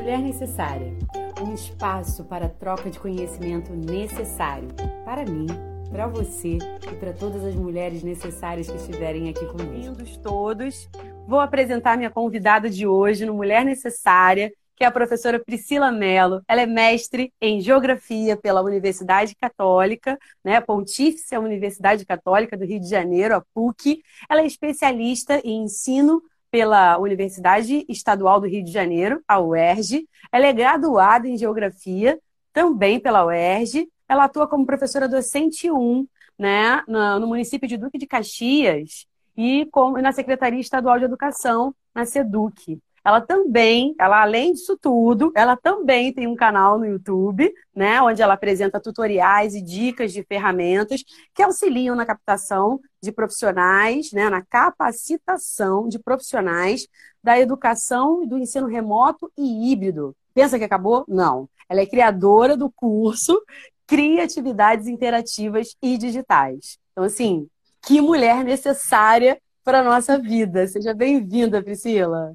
Mulher Necessária um espaço para troca de conhecimento necessário para mim, para você e para todas as mulheres necessárias que estiverem aqui comigo. Bem-vindos todos. Vou apresentar minha convidada de hoje no Mulher Necessária, que é a professora Priscila Mello. Ela é mestre em Geografia pela Universidade Católica, né, Pontífice Universidade Católica do Rio de Janeiro, a PUC. Ela é especialista em ensino pela Universidade Estadual do Rio de Janeiro, a UERJ. Ela é graduada em Geografia, também pela UERJ. Ela atua como professora docente 1, né, no município de Duque de Caxias e na Secretaria Estadual de Educação, na SEDUC ela também, ela além disso tudo, ela também tem um canal no YouTube, né, onde ela apresenta tutoriais e dicas de ferramentas que auxiliam na captação de profissionais, né, na capacitação de profissionais da educação e do ensino remoto e híbrido. Pensa que acabou? Não. Ela é criadora do curso Criatividades Interativas e Digitais. Então, assim, que mulher necessária para a nossa vida. Seja bem-vinda, Priscila.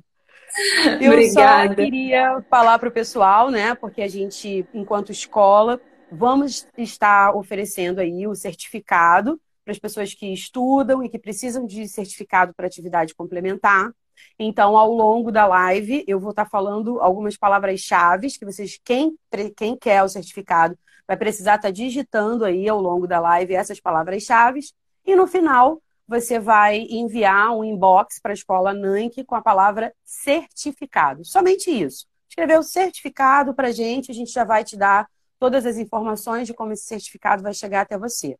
Eu Obrigada. só queria falar para o pessoal, né? Porque a gente, enquanto escola, vamos estar oferecendo aí o certificado para as pessoas que estudam e que precisam de certificado para atividade complementar. Então, ao longo da live, eu vou estar falando algumas palavras-chave que vocês, quem, quem quer o certificado, vai precisar estar digitando aí ao longo da live essas palavras-chave. E no final, você vai enviar um inbox para a escola NANC com a palavra certificado. Somente isso. Escrever o certificado para a gente, a gente já vai te dar todas as informações de como esse certificado vai chegar até você.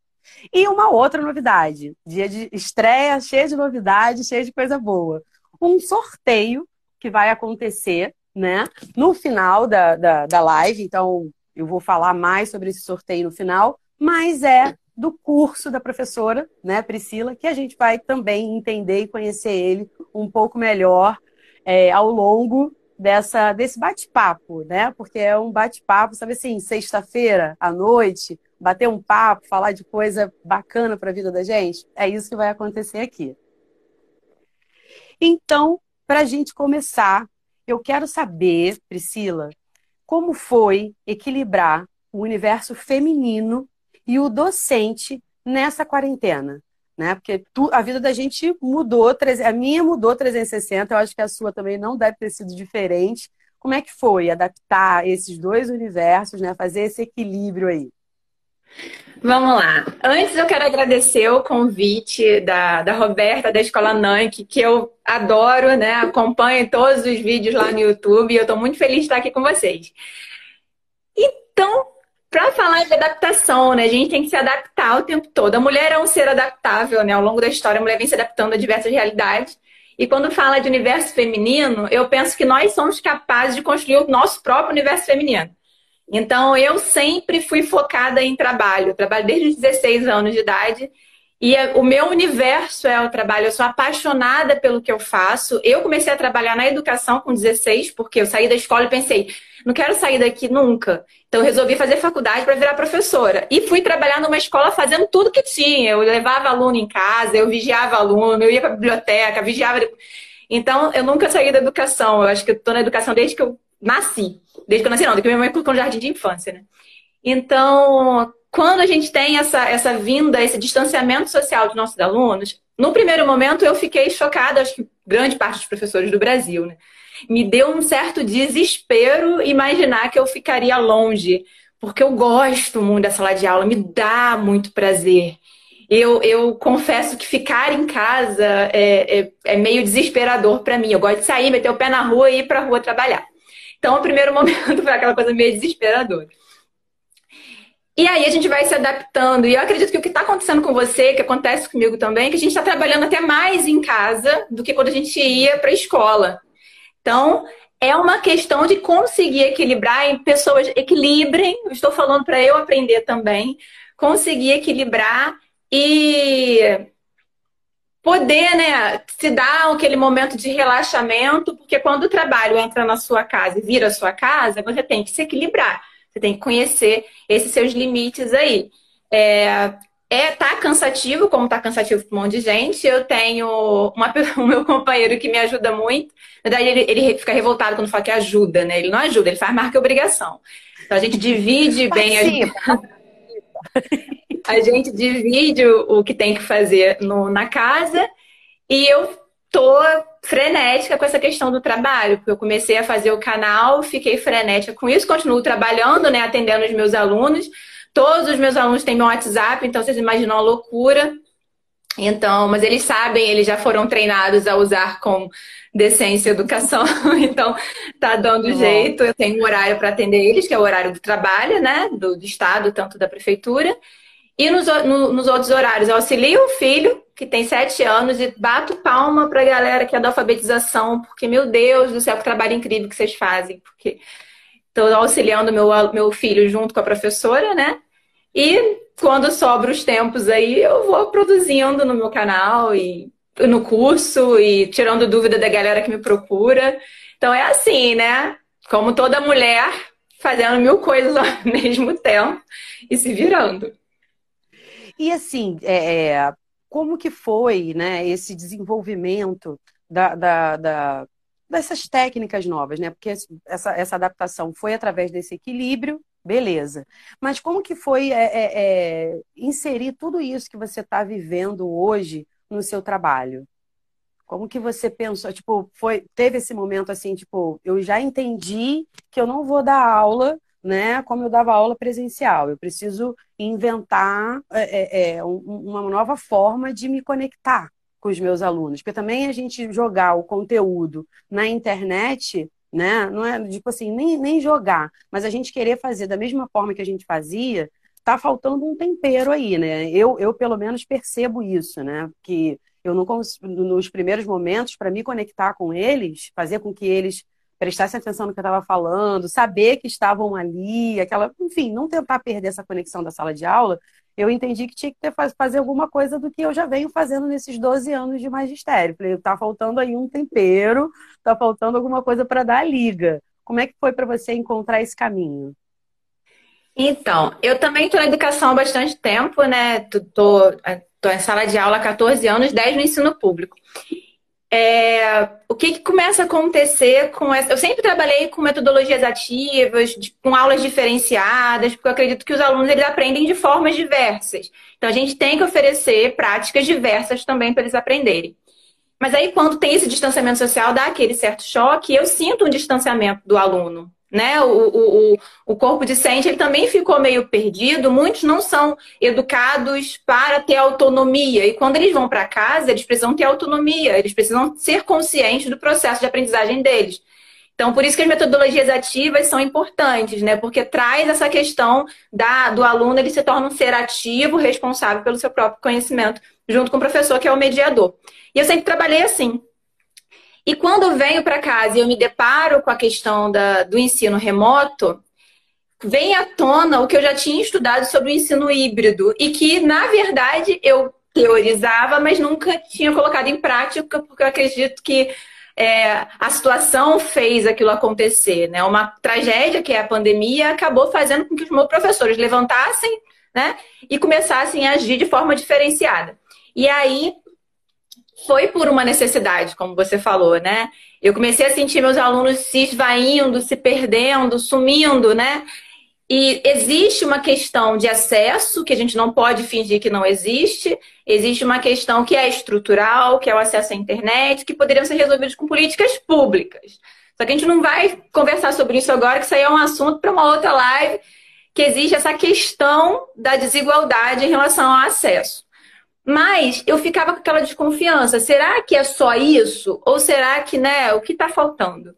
E uma outra novidade, dia de estreia, cheio de novidade, cheio de coisa boa. Um sorteio que vai acontecer, né, no final da, da, da live. Então, eu vou falar mais sobre esse sorteio no final, mas é do curso da professora, né, Priscila, que a gente vai também entender e conhecer ele um pouco melhor é, ao longo dessa desse bate-papo, né? Porque é um bate-papo, sabe assim, sexta-feira à noite, bater um papo, falar de coisa bacana para a vida da gente. É isso que vai acontecer aqui. Então, para a gente começar, eu quero saber, Priscila, como foi equilibrar o universo feminino e o docente nessa quarentena. Né? Porque tu, a vida da gente mudou, a minha mudou 360, eu acho que a sua também não deve ter sido diferente. Como é que foi adaptar esses dois universos, né? fazer esse equilíbrio aí? Vamos lá. Antes eu quero agradecer o convite da, da Roberta da Escola Nank, que eu adoro, né? Acompanho todos os vídeos lá no YouTube e eu estou muito feliz de estar aqui com vocês. Então, para falar de adaptação, né? A gente tem que se adaptar o tempo todo. A mulher é um ser adaptável, né? Ao longo da história, a mulher vem se adaptando a diversas realidades. E quando fala de universo feminino, eu penso que nós somos capazes de construir o nosso próprio universo feminino. Então, eu sempre fui focada em trabalho. Eu trabalho desde os 16 anos de idade. E é, o meu universo é o trabalho. Eu sou apaixonada pelo que eu faço. Eu comecei a trabalhar na educação com 16, porque eu saí da escola e pensei, não quero sair daqui nunca. Então resolvi fazer faculdade para virar professora. E fui trabalhar numa escola fazendo tudo que tinha. Eu levava aluno em casa, eu vigiava aluno, eu ia para biblioteca, vigiava. Então eu nunca saí da educação. Eu acho que estou na educação desde que eu nasci. Desde que eu nasci, não, desde que minha mãe colocou no jardim de infância, né? Então, quando a gente tem essa, essa vinda, esse distanciamento social dos nossos alunos, no primeiro momento eu fiquei chocada, acho que grande parte dos professores do Brasil, né? Me deu um certo desespero imaginar que eu ficaria longe, porque eu gosto muito da sala de aula, me dá muito prazer. Eu, eu confesso que ficar em casa é, é, é meio desesperador para mim. Eu gosto de sair, meter o pé na rua e ir para a rua trabalhar. Então, o primeiro momento foi aquela coisa meio desesperadora. E aí a gente vai se adaptando. E eu acredito que o que está acontecendo com você, que acontece comigo também, é que a gente está trabalhando até mais em casa do que quando a gente ia para a escola. Então, é uma questão de conseguir equilibrar em pessoas equilibrem, estou falando para eu aprender também, conseguir equilibrar e poder, né, se dar aquele momento de relaxamento, porque quando o trabalho entra na sua casa e vira a sua casa, você tem que se equilibrar, você tem que conhecer esses seus limites aí. É, é tá cansativo, como tá cansativo para um monte de gente. Eu tenho uma, o meu companheiro que me ajuda muito. Na verdade, ele, ele fica revoltado quando fala que ajuda, né? Ele não ajuda, ele faz marca obrigação. Então a gente divide bem a... a gente divide o, o que tem que fazer no, na casa e eu tô frenética com essa questão do trabalho, porque eu comecei a fazer o canal, fiquei frenética com isso, continuo trabalhando, né, atendendo os meus alunos. Todos os meus alunos têm meu WhatsApp, então vocês imaginam a loucura. Então, mas eles sabem, eles já foram treinados a usar com decência e educação, então tá dando jeito. Eu tenho um horário para atender eles, que é o horário do trabalho, né, do, do estado, tanto da prefeitura. E nos, no, nos outros horários, eu auxilio o filho, que tem sete anos, e bato palma para a galera que é da alfabetização, porque, meu Deus do céu, que trabalho incrível que vocês fazem. Porque estou auxiliando meu, meu filho junto com a professora, né? E quando sobra os tempos aí, eu vou produzindo no meu canal e no curso e tirando dúvida da galera que me procura. Então é assim, né? Como toda mulher, fazendo mil coisas ao mesmo tempo e se virando. E assim, é, é, como que foi né, esse desenvolvimento da, da, da, dessas técnicas novas, né? Porque essa, essa adaptação foi através desse equilíbrio, beleza. Mas como que foi é, é, é inserir tudo isso que você está vivendo hoje no seu trabalho? Como que você pensou? Tipo, foi, teve esse momento assim, tipo, eu já entendi que eu não vou dar aula né, como eu dava aula presencial. Eu preciso inventar é, é, é uma nova forma de me conectar com os meus alunos. Porque também a gente jogar o conteúdo na internet, né, não é tipo assim, nem, nem jogar, mas a gente querer fazer da mesma forma que a gente fazia, tá faltando um tempero aí, né? Eu, eu pelo menos percebo isso, né? Que eu não nos primeiros momentos para me conectar com eles, fazer com que eles prestassem atenção no que eu estava falando, saber que estavam ali, aquela, enfim, não tentar perder essa conexão da sala de aula, eu entendi que tinha que ter, fazer alguma coisa do que eu já venho fazendo nesses 12 anos de magistério. Falei, tá faltando aí um tempero, tá faltando alguma coisa para dar a liga. Como é que foi para você encontrar esse caminho? Então, eu também estou na educação há bastante tempo, né? Tô em sala de aula há 14 anos, 10 no ensino público é, o que, que, começa a acontecer com essa. Eu sempre trabalhei com metodologias ativas, de, com aulas diferenciadas, porque eu acredito que os alunos eles aprendem de formas diversas. Então a gente tem que oferecer práticas diversas também para eles aprenderem. Mas aí, quando tem esse distanciamento social, dá aquele certo choque, eu sinto um distanciamento do aluno né? O, o, o corpo discente ele também ficou meio perdido. Muitos não são educados para ter autonomia. E quando eles vão para casa, eles precisam ter autonomia, eles precisam ser conscientes do processo de aprendizagem deles. Então, por isso que as metodologias ativas são importantes, né? Porque traz essa questão da, do aluno, ele se torna um ser ativo, responsável pelo seu próprio conhecimento, junto com o professor, que é o mediador. E eu sempre trabalhei assim. E quando venho para casa e eu me deparo com a questão da, do ensino remoto, vem à tona o que eu já tinha estudado sobre o ensino híbrido e que, na verdade, eu teorizava, mas nunca tinha colocado em prática, porque eu acredito que é, a situação fez aquilo acontecer. Né? Uma tragédia, que é a pandemia, acabou fazendo com que os meus professores levantassem né, e começassem a agir de forma diferenciada. E aí foi por uma necessidade, como você falou, né? Eu comecei a sentir meus alunos se esvaindo, se perdendo, sumindo, né? E existe uma questão de acesso, que a gente não pode fingir que não existe. Existe uma questão que é estrutural, que é o acesso à internet, que poderiam ser resolvidos com políticas públicas. Só que a gente não vai conversar sobre isso agora, que isso aí é um assunto para uma outra live, que existe essa questão da desigualdade em relação ao acesso. Mas eu ficava com aquela desconfiança. Será que é só isso? Ou será que, né, o que está faltando?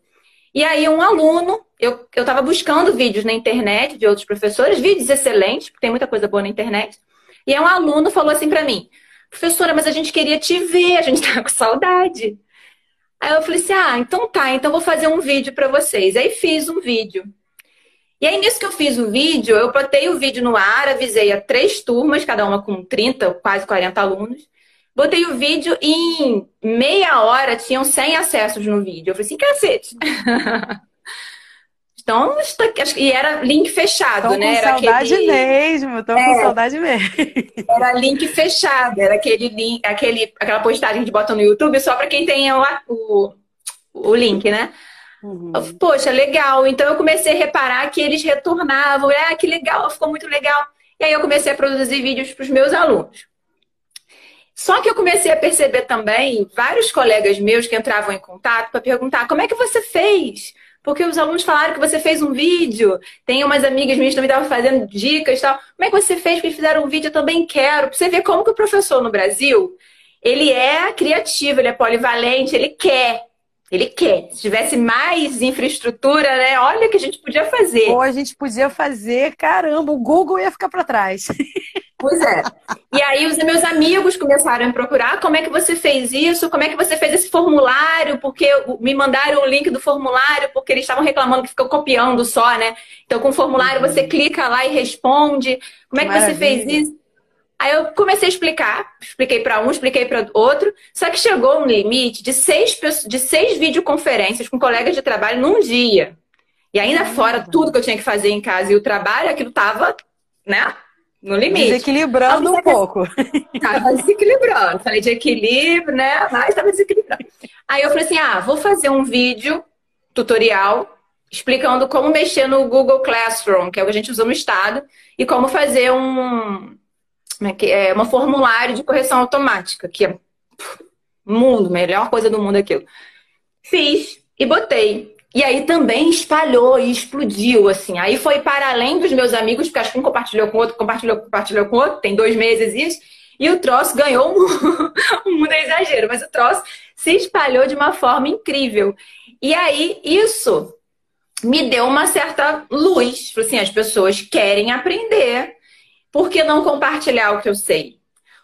E aí um aluno, eu estava buscando vídeos na internet de outros professores, vídeos excelentes, porque tem muita coisa boa na internet. E aí um aluno falou assim para mim, professora, mas a gente queria te ver, a gente tá com saudade. Aí eu falei assim, ah, então tá, então vou fazer um vídeo para vocês. Aí fiz um vídeo. E aí, nisso que eu fiz o vídeo, eu botei o vídeo no ar, avisei a três turmas, cada uma com 30, quase 40 alunos. Botei o vídeo e em meia hora tinham 100 acessos no vídeo. Eu falei assim, cacete. Então, e era link fechado, tô né? Com era saudade aquele... mesmo, tô é, com saudade mesmo. Era link fechado, era aquele link, aquele, aquela postagem que bota no YouTube só para quem tem o, o, o link, né? Uhum. Poxa, legal. Então eu comecei a reparar que eles retornavam. Ah, que legal, ficou muito legal. E aí eu comecei a produzir vídeos para os meus alunos. Só que eu comecei a perceber também vários colegas meus que entravam em contato para perguntar como é que você fez? Porque os alunos falaram que você fez um vídeo. Tem umas amigas minhas que também estavam fazendo dicas e tal. Como é que você fez? Porque fizeram um vídeo, eu também quero. Pra você ver como que o professor no Brasil, ele é criativo, ele é polivalente, ele quer. Ele quer. Se tivesse mais infraestrutura, né? Olha o que a gente podia fazer. Ou a gente podia fazer, caramba, o Google ia ficar para trás. Pois é. E aí os meus amigos começaram a procurar como é que você fez isso, como é que você fez esse formulário, porque me mandaram o link do formulário, porque eles estavam reclamando que ficou copiando só, né? Então com o formulário você uhum. clica lá e responde. Como é que Maravilha. você fez isso? Aí eu comecei a explicar, expliquei para um, expliquei para outro, só que chegou um limite de seis, de seis videoconferências com colegas de trabalho num dia. E ainda fora tudo que eu tinha que fazer em casa e o trabalho, aquilo tava, né, no limite. Desequilibrando um pouco. Tava desequilibrando. Falei de equilíbrio, né, mas tava desequilibrando. Aí eu falei assim, ah, vou fazer um vídeo tutorial explicando como mexer no Google Classroom, que é o que a gente usa no estado, e como fazer um né, que é uma formulário de correção automática, que é mundo, melhor coisa do mundo aquilo. Fiz e botei. E aí também espalhou e explodiu, assim. Aí foi para além dos meus amigos, porque acho que um compartilhou com outro, compartilhou, compartilhou com outro, tem dois meses isso. E o troço ganhou um, mundo é exagero, mas o troço se espalhou de uma forma incrível. E aí isso me deu uma certa luz. Assim, as pessoas querem aprender por que não compartilhar o que eu sei?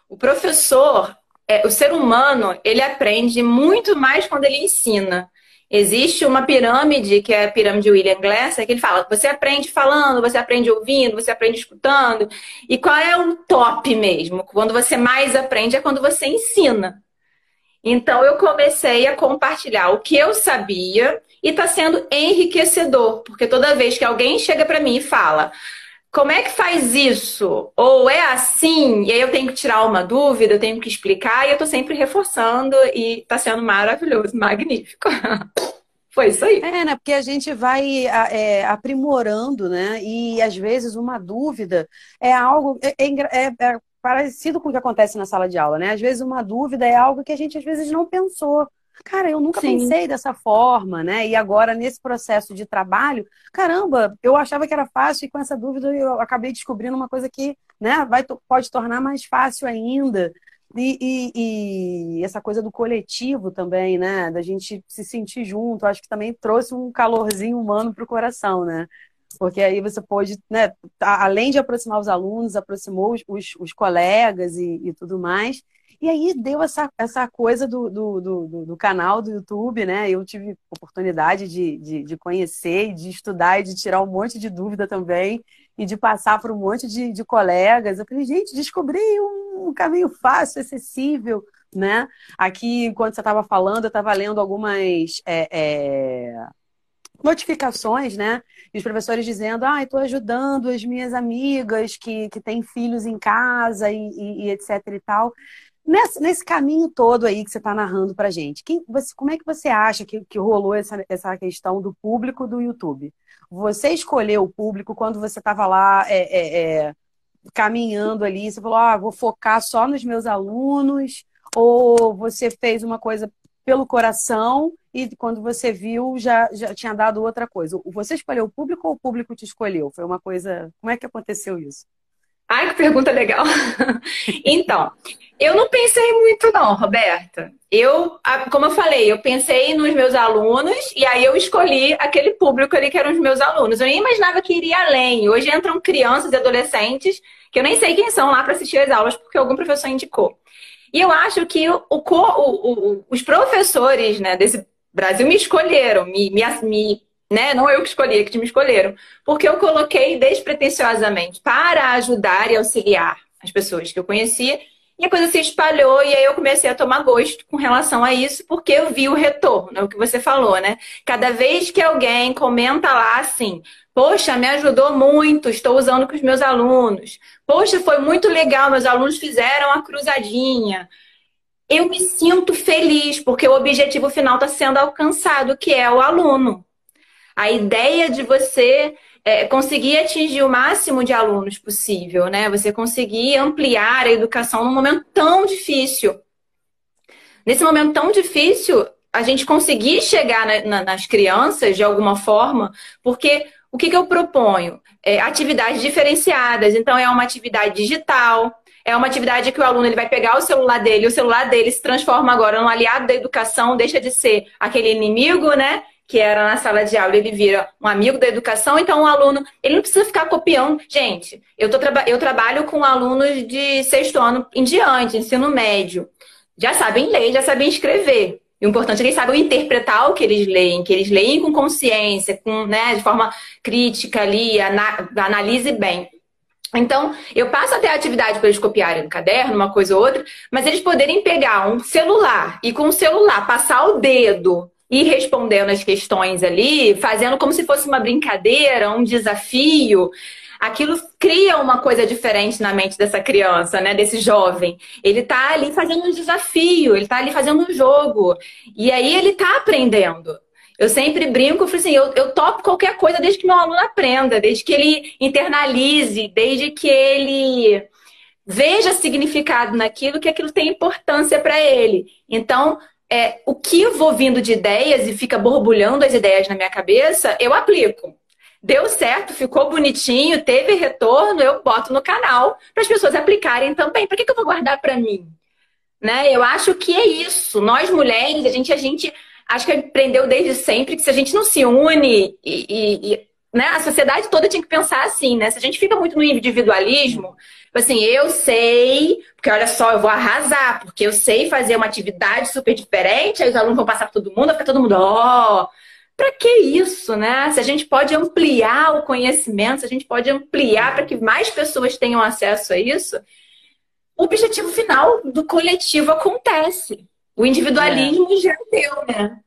O professor, é, o ser humano, ele aprende muito mais quando ele ensina. Existe uma pirâmide, que é a pirâmide William Glasser, que ele fala: você aprende falando, você aprende ouvindo, você aprende escutando. E qual é o top mesmo? Quando você mais aprende é quando você ensina. Então eu comecei a compartilhar o que eu sabia e está sendo enriquecedor, porque toda vez que alguém chega para mim e fala: como é que faz isso? Ou é assim? E aí eu tenho que tirar uma dúvida, eu tenho que explicar, e eu tô sempre reforçando, e tá sendo maravilhoso, magnífico. Foi isso aí. É, né? Porque a gente vai é, aprimorando, né? E às vezes uma dúvida é algo. É, é, é, é parecido com o que acontece na sala de aula, né? Às vezes uma dúvida é algo que a gente às vezes não pensou. Cara, eu nunca Sim. pensei dessa forma, né? E agora, nesse processo de trabalho, caramba, eu achava que era fácil e com essa dúvida eu acabei descobrindo uma coisa que né, vai, pode tornar mais fácil ainda. E, e, e, essa coisa do coletivo também, né? Da gente se sentir junto, acho que também trouxe um calorzinho humano para o coração, né? Porque aí você pôde, né, além de aproximar os alunos, aproximou os, os, os colegas e, e tudo mais. E aí deu essa, essa coisa do, do, do, do, canal do YouTube, né? Eu tive oportunidade de, de, de, conhecer, de estudar e de tirar um monte de dúvida também, e de passar por um monte de, de colegas. Eu falei, gente, descobri um, caminho fácil, acessível, né? Aqui, enquanto você estava falando, eu estava lendo algumas. É, é notificações, né? E os professores dizendo, ah, estou ajudando as minhas amigas que, que têm filhos em casa e, e, e etc e tal. Nesse, nesse caminho todo aí que você está narrando para gente, quem, você, como é que você acha que, que rolou essa, essa questão do público do YouTube? Você escolheu o público quando você estava lá é, é, é, caminhando ali, você falou, ah, vou focar só nos meus alunos, ou você fez uma coisa pelo coração e quando você viu já, já tinha dado outra coisa? Você escolheu o público ou o público te escolheu? Foi uma coisa. Como é que aconteceu isso? Ai, que pergunta legal. então, eu não pensei muito, não, Roberta. Eu, como eu falei, eu pensei nos meus alunos e aí eu escolhi aquele público ali que eram os meus alunos. Eu nem imaginava que iria além. Hoje entram crianças e adolescentes que eu nem sei quem são lá para assistir as aulas porque algum professor indicou. E eu acho que o, o, o, os professores né, desse Brasil me escolheram, me, me, me né? Não eu que escolhi, é que me escolheram. Porque eu coloquei despretensiosamente para ajudar e auxiliar as pessoas que eu conhecia E a coisa se espalhou e aí eu comecei a tomar gosto com relação a isso, porque eu vi o retorno, é o que você falou, né? Cada vez que alguém comenta lá assim, poxa, me ajudou muito, estou usando com os meus alunos. Poxa, foi muito legal, meus alunos fizeram a cruzadinha. Eu me sinto feliz, porque o objetivo final está sendo alcançado, que é o aluno. A ideia de você é, conseguir atingir o máximo de alunos possível, né? Você conseguir ampliar a educação num momento tão difícil. Nesse momento tão difícil, a gente conseguir chegar na, na, nas crianças de alguma forma, porque o que, que eu proponho? É, atividades diferenciadas. Então, é uma atividade digital, é uma atividade que o aluno ele vai pegar o celular dele, o celular dele se transforma agora num aliado da educação, deixa de ser aquele inimigo, né? Que era na sala de aula, ele vira um amigo da educação, então o aluno, ele não precisa ficar copiando. Gente, eu, tô, eu trabalho com alunos de sexto ano em diante, ensino médio. Já sabem ler, já sabem escrever. O importante é que eles saibam interpretar o que eles leem, que eles leem com consciência, com, né, de forma crítica ali, ana, analise bem. Então, eu passo até a atividade para eles copiarem no caderno, uma coisa ou outra, mas eles poderem pegar um celular e com o celular passar o dedo ir respondendo as questões ali, fazendo como se fosse uma brincadeira, um desafio, aquilo cria uma coisa diferente na mente dessa criança, né? Desse jovem. Ele tá ali fazendo um desafio, ele tá ali fazendo um jogo. E aí ele tá aprendendo. Eu sempre brinco, eu assim, eu, eu topo qualquer coisa desde que meu aluno aprenda, desde que ele internalize, desde que ele veja significado naquilo, que aquilo tem importância para ele. Então, é, o que eu vou vindo de ideias e fica borbulhando as ideias na minha cabeça, eu aplico. Deu certo, ficou bonitinho, teve retorno, eu boto no canal para as pessoas aplicarem também. Para que, que eu vou guardar para mim? Né? Eu acho que é isso. Nós mulheres, a gente, a gente acho que aprendeu desde sempre que se a gente não se une e, e, e né, a sociedade toda tinha que pensar assim, né? Se a gente fica muito no individualismo, assim, eu sei, porque olha só, eu vou arrasar, porque eu sei fazer uma atividade super diferente, aí os alunos vão passar para todo mundo, vai ficar todo mundo, ó. Oh, para que isso, né? Se a gente pode ampliar o conhecimento, se a gente pode ampliar para que mais pessoas tenham acesso a isso, o objetivo final do coletivo acontece. O individualismo é. já deu, né?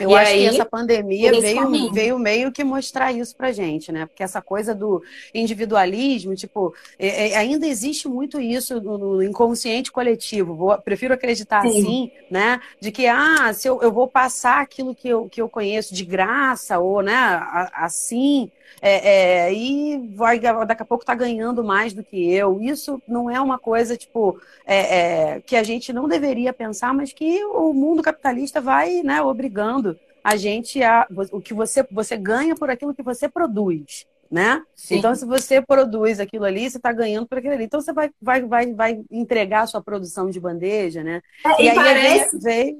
Eu e acho aí, que essa pandemia veio, veio meio que mostrar isso pra gente, né? Porque essa coisa do individualismo, tipo, é, é, ainda existe muito isso no, no inconsciente coletivo. Vou, prefiro acreditar Sim. assim, né? De que, ah, se eu, eu vou passar aquilo que eu, que eu conheço de graça, ou, né, assim, é, é, e vai, daqui a pouco tá ganhando mais do que eu. Isso não é uma coisa, tipo, é, é, que a gente não deveria pensar, mas que o mundo capitalista vai, né, obrigando a gente a. O que você, você ganha por aquilo que você produz. Né? Então, se você produz aquilo ali, você está ganhando por aquilo ali. Então, você vai, vai, vai, vai entregar a sua produção de bandeja, né? É, e, e, aí parece... veio,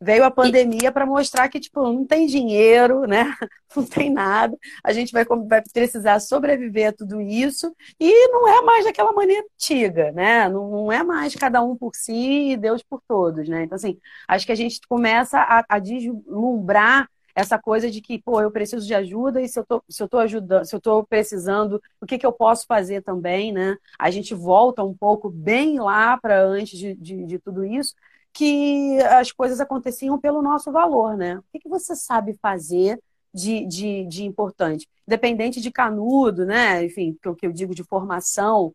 Veio a pandemia para mostrar que, tipo, não tem dinheiro, né? Não tem nada. A gente vai, vai precisar sobreviver a tudo isso. E não é mais daquela maneira antiga, né? Não, não é mais cada um por si e Deus por todos, né? Então, assim, acho que a gente começa a, a deslumbrar essa coisa de que, pô, eu preciso de ajuda e se eu tô, se eu tô ajudando, se eu tô precisando, o que, que eu posso fazer também, né? A gente volta um pouco bem lá para antes de, de, de, tudo isso, que as coisas aconteciam pelo nosso valor, né? O que, que você sabe fazer de, de, de importante? Independente de canudo, né? Enfim, o que eu digo de formação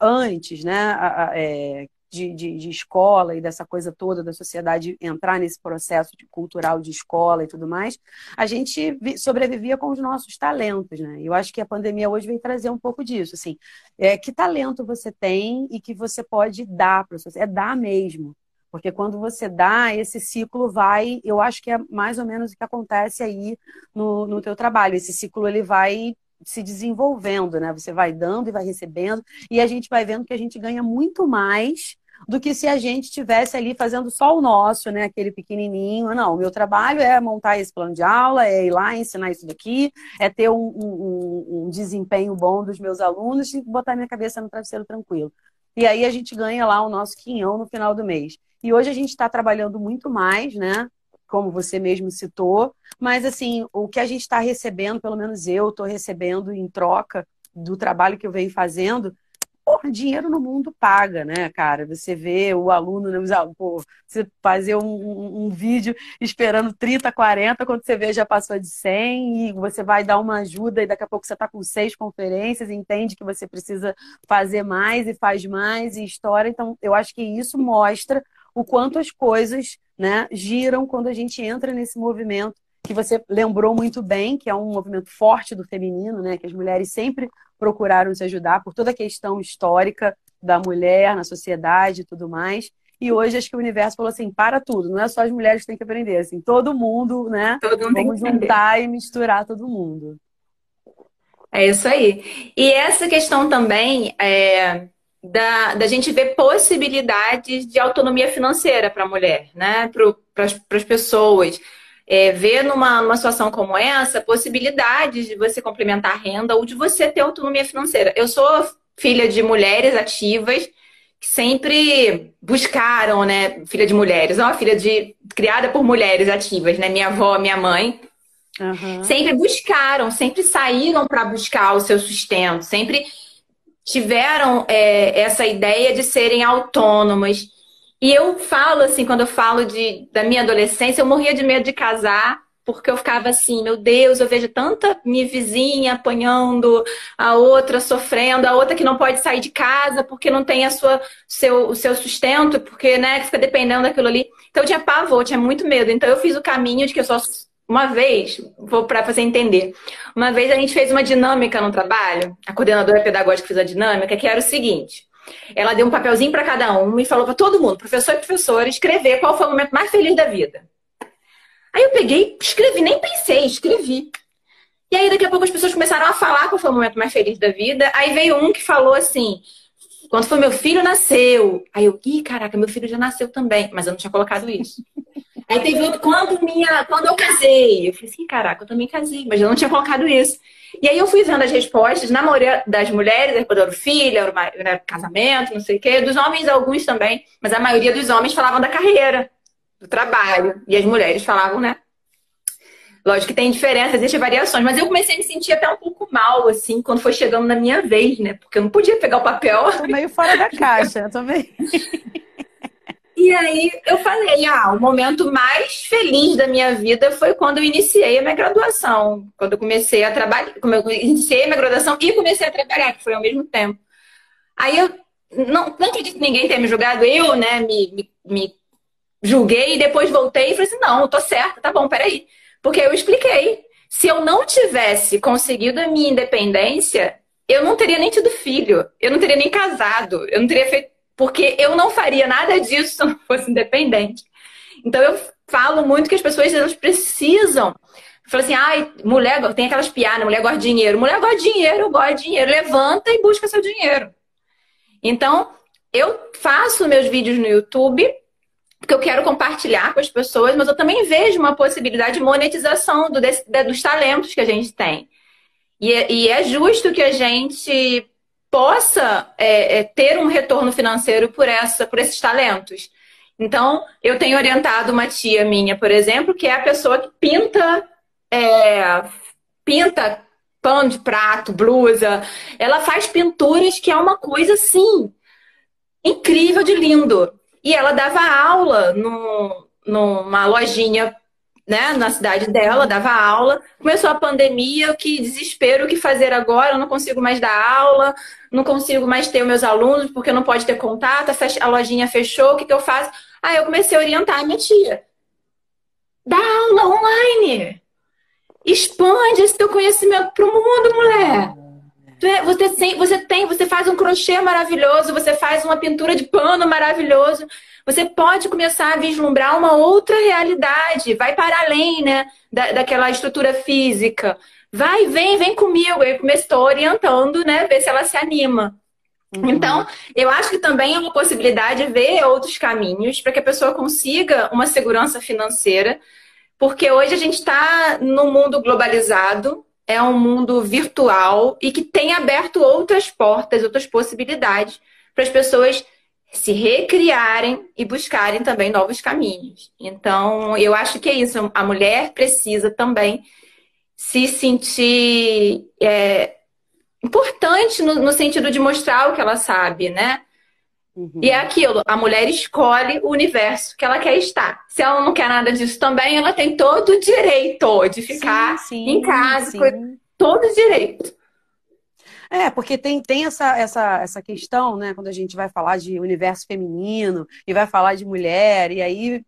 antes, né? É, de, de, de, escola e dessa coisa toda da sociedade entrar nesse processo de cultural de escola e tudo mais, a gente sobrevivia com os nossos talentos, né? Eu acho que a pandemia hoje vem trazer um pouco disso, assim, é, que talento você tem e que você pode dar para a sociedade, é dar mesmo. Porque quando você dá, esse ciclo vai, eu acho que é mais ou menos o que acontece aí no, no teu trabalho. Esse ciclo ele vai se desenvolvendo, né? Você vai dando e vai recebendo, e a gente vai vendo que a gente ganha muito mais do que se a gente estivesse ali fazendo só o nosso, né? Aquele pequenininho. Não, o meu trabalho é montar esse plano de aula, é ir lá ensinar isso daqui, é ter um, um, um desempenho bom dos meus alunos e botar minha cabeça no travesseiro tranquilo. E aí a gente ganha lá o nosso quinhão no final do mês. E hoje a gente está trabalhando muito mais, né? Como você mesmo citou, mas assim, o que a gente está recebendo, pelo menos eu estou recebendo em troca do trabalho que eu venho fazendo, porra, dinheiro no mundo paga, né, cara? Você vê o aluno, né, pô, você fazer um, um, vídeo esperando 30, 40, quando você vê já passou de 100 e você vai dar uma ajuda e daqui a pouco você está com seis conferências entende que você precisa fazer mais e faz mais e história. Então, eu acho que isso mostra o quanto as coisas né, giram quando a gente entra nesse movimento que você lembrou muito bem, que é um movimento forte do feminino, né, que as mulheres sempre procuraram se ajudar por toda a questão histórica da mulher na sociedade e tudo mais. E hoje acho que o universo falou assim, para tudo, não é só as mulheres que têm que aprender, assim, todo mundo, né? Todo mundo Vamos juntar e misturar todo mundo. É isso aí. E essa questão também é, da, da gente ver possibilidades de autonomia financeira para a mulher, né? Para as pessoas. É, ver numa, numa situação como essa possibilidades de você complementar a renda ou de você ter autonomia financeira. Eu sou filha de mulheres ativas que sempre buscaram, né? Filha de mulheres, ó, filha de criada por mulheres ativas, né? Minha avó, minha mãe. Uhum. Sempre buscaram, sempre saíram para buscar o seu sustento, sempre tiveram é, essa ideia de serem autônomas. E eu falo assim, quando eu falo de, da minha adolescência, eu morria de medo de casar, porque eu ficava assim, meu Deus, eu vejo tanta minha vizinha apanhando, a outra sofrendo, a outra que não pode sair de casa porque não tem a sua, seu, o seu sustento, porque né, fica dependendo daquilo ali. Então eu tinha pavor, eu tinha muito medo. Então eu fiz o caminho de que eu só uma vez, vou para você entender. Uma vez a gente fez uma dinâmica no trabalho, a coordenadora pedagógica fez a dinâmica, que era o seguinte: ela deu um papelzinho para cada um e falou para todo mundo, professor e professora, escrever qual foi o momento mais feliz da vida. Aí eu peguei, escrevi, nem pensei, escrevi. E aí daqui a pouco as pessoas começaram a falar qual foi o momento mais feliz da vida. Aí veio um que falou assim: quando foi meu filho nasceu. Aí eu, ih, caraca, meu filho já nasceu também, mas eu não tinha colocado isso. Aí teve outro, quando, minha, quando eu casei. Eu falei assim, caraca, eu também casei, mas eu não tinha colocado isso. E aí eu fui vendo as respostas, na maioria das mulheres, quando era filho, era, uma, era casamento, não sei o quê. Dos homens, alguns também, mas a maioria dos homens falavam da carreira, do trabalho. E as mulheres falavam, né? Lógico que tem diferença, existem variações, mas eu comecei a me sentir até um pouco mal, assim, quando foi chegando na minha vez, né? Porque eu não podia pegar o papel. Tô meio fora da caixa, também. E aí eu falei, ah, o momento mais feliz da minha vida foi quando eu iniciei a minha graduação. Quando eu comecei a trabalhar, como eu iniciei a minha graduação e comecei a trabalhar, que foi ao mesmo tempo. Aí eu não, não acredito que ninguém tenha me julgado, eu, né, me, me, me julguei e depois voltei e falei assim, não, eu tô certa, tá bom, peraí. Porque eu expliquei. Se eu não tivesse conseguido a minha independência, eu não teria nem tido filho, eu não teria nem casado, eu não teria feito porque eu não faria nada disso se eu não fosse independente. Então eu falo muito que as pessoas elas precisam. Fala assim, ai, mulher, tem aquelas piadas, mulher gosta de dinheiro. Mulher gosta de dinheiro, gosta de dinheiro. Levanta e busca seu dinheiro. Então, eu faço meus vídeos no YouTube porque eu quero compartilhar com as pessoas, mas eu também vejo uma possibilidade de monetização do, dos talentos que a gente tem. E, é, e é justo que a gente possa é, é, ter um retorno financeiro por, essa, por esses talentos. Então, eu tenho orientado uma tia minha, por exemplo, que é a pessoa que pinta, é, pinta pano de prato, blusa. Ela faz pinturas que é uma coisa assim incrível de lindo. E ela dava aula no, numa lojinha né, na cidade dela, dava aula. Começou a pandemia, que desespero, o que fazer agora? Eu não consigo mais dar aula, não consigo mais ter os meus alunos, porque não pode ter contato, a lojinha fechou, o que, que eu faço? Aí eu comecei a orientar a minha tia. Dá aula online. Expande esse teu conhecimento para o mundo, mulher. É, você tem, você tem, você faz um crochê maravilhoso, você faz uma pintura de pano maravilhoso. Você pode começar a vislumbrar uma outra realidade, vai para além, né, da, daquela estrutura física. Vai, vem, vem comigo. Eu comecei orientando, né, ver se ela se anima. Uhum. Então, eu acho que também é uma possibilidade ver outros caminhos para que a pessoa consiga uma segurança financeira, porque hoje a gente está no mundo globalizado, é um mundo virtual e que tem aberto outras portas, outras possibilidades para as pessoas se recriarem e buscarem também novos caminhos. Então, eu acho que é isso. A mulher precisa também se sentir é, importante no, no sentido de mostrar o que ela sabe, né? Uhum. E é aquilo, a mulher escolhe o universo que ela quer estar. Se ela não quer nada disso também, ela tem todo o direito de ficar sim, sim, em casa, sim. todo o direito. É, porque tem, tem essa, essa, essa questão, né, quando a gente vai falar de universo feminino e vai falar de mulher, e aí,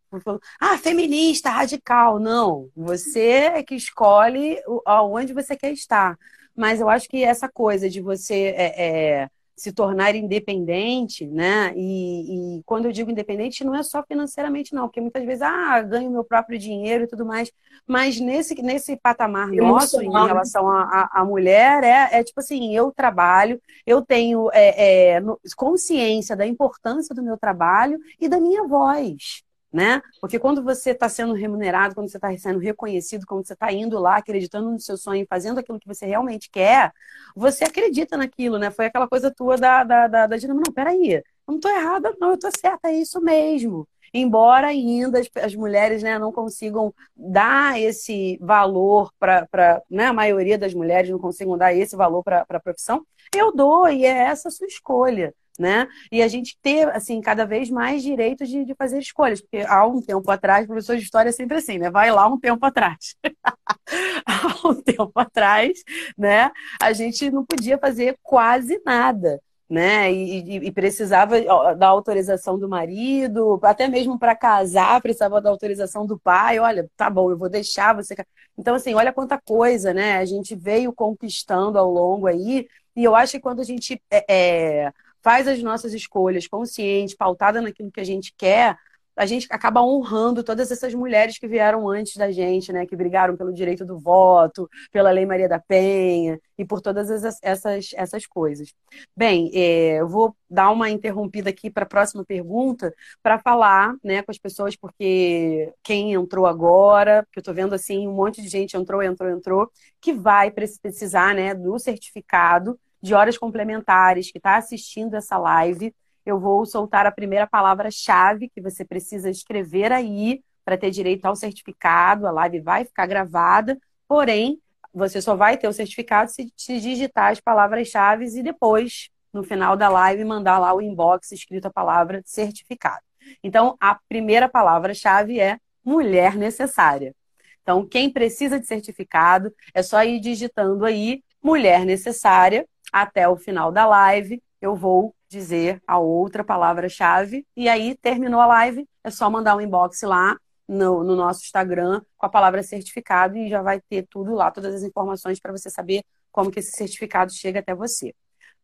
ah, feminista, radical. Não, você é que escolhe aonde você quer estar. Mas eu acho que essa coisa de você é, é se tornar independente, né? E, e, quando eu digo independente, não é só financeiramente, não, porque muitas vezes, ah, ganho meu próprio dinheiro e tudo mais. Mas nesse, nesse patamar eu nosso, em relação à mulher, é, é tipo assim: eu trabalho, eu tenho é, é, consciência da importância do meu trabalho e da minha voz né? Porque quando você está sendo remunerado, quando você está sendo reconhecido, quando você está indo lá, acreditando no seu sonho, fazendo aquilo que você realmente quer, você acredita naquilo, né? Foi aquela coisa tua da, da, da, da dinâmica. Não, peraí, eu não estou errada, não, eu estou certa, é isso mesmo. Embora ainda as, as mulheres né, não consigam dar esse valor para. Né, a maioria das mulheres não consigam dar esse valor para a profissão, eu dou, e é essa a sua escolha né? E a gente ter, assim, cada vez mais direito de, de fazer escolhas, porque há um tempo atrás, professor de história é sempre assim, né? Vai lá um tempo atrás. há um tempo atrás, né? A gente não podia fazer quase nada. Né? E, e, precisava da autorização do marido, até mesmo para casar, precisava da autorização do pai. Olha, tá bom, eu vou deixar você. Então, assim, olha quanta coisa, né? A gente veio conquistando ao longo aí, e eu acho que quando a gente é, é faz as nossas escolhas conscientes, pautada naquilo que a gente quer, a gente acaba honrando todas essas mulheres que vieram antes da gente, né? Que brigaram pelo direito do voto, pela Lei Maria da Penha e por todas essas, essas coisas. Bem, é, eu vou dar uma interrompida aqui para a próxima pergunta para falar né, com as pessoas, porque quem entrou agora, porque eu estou vendo assim, um monte de gente entrou, entrou, entrou, que vai precisar né, do certificado de horas complementares que está assistindo essa live, eu vou soltar a primeira palavra-chave que você precisa escrever aí para ter direito ao certificado. A live vai ficar gravada, porém, você só vai ter o certificado se, se digitar as palavras-chave e depois, no final da live, mandar lá o inbox escrito a palavra certificado. Então, a primeira palavra-chave é mulher necessária. Então, quem precisa de certificado, é só ir digitando aí mulher necessária até o final da live. Eu vou dizer a outra palavra-chave. E aí, terminou a live, é só mandar um inbox lá no, no, nosso Instagram com a palavra certificado e já vai ter tudo lá, todas as informações para você saber como que esse certificado chega até você.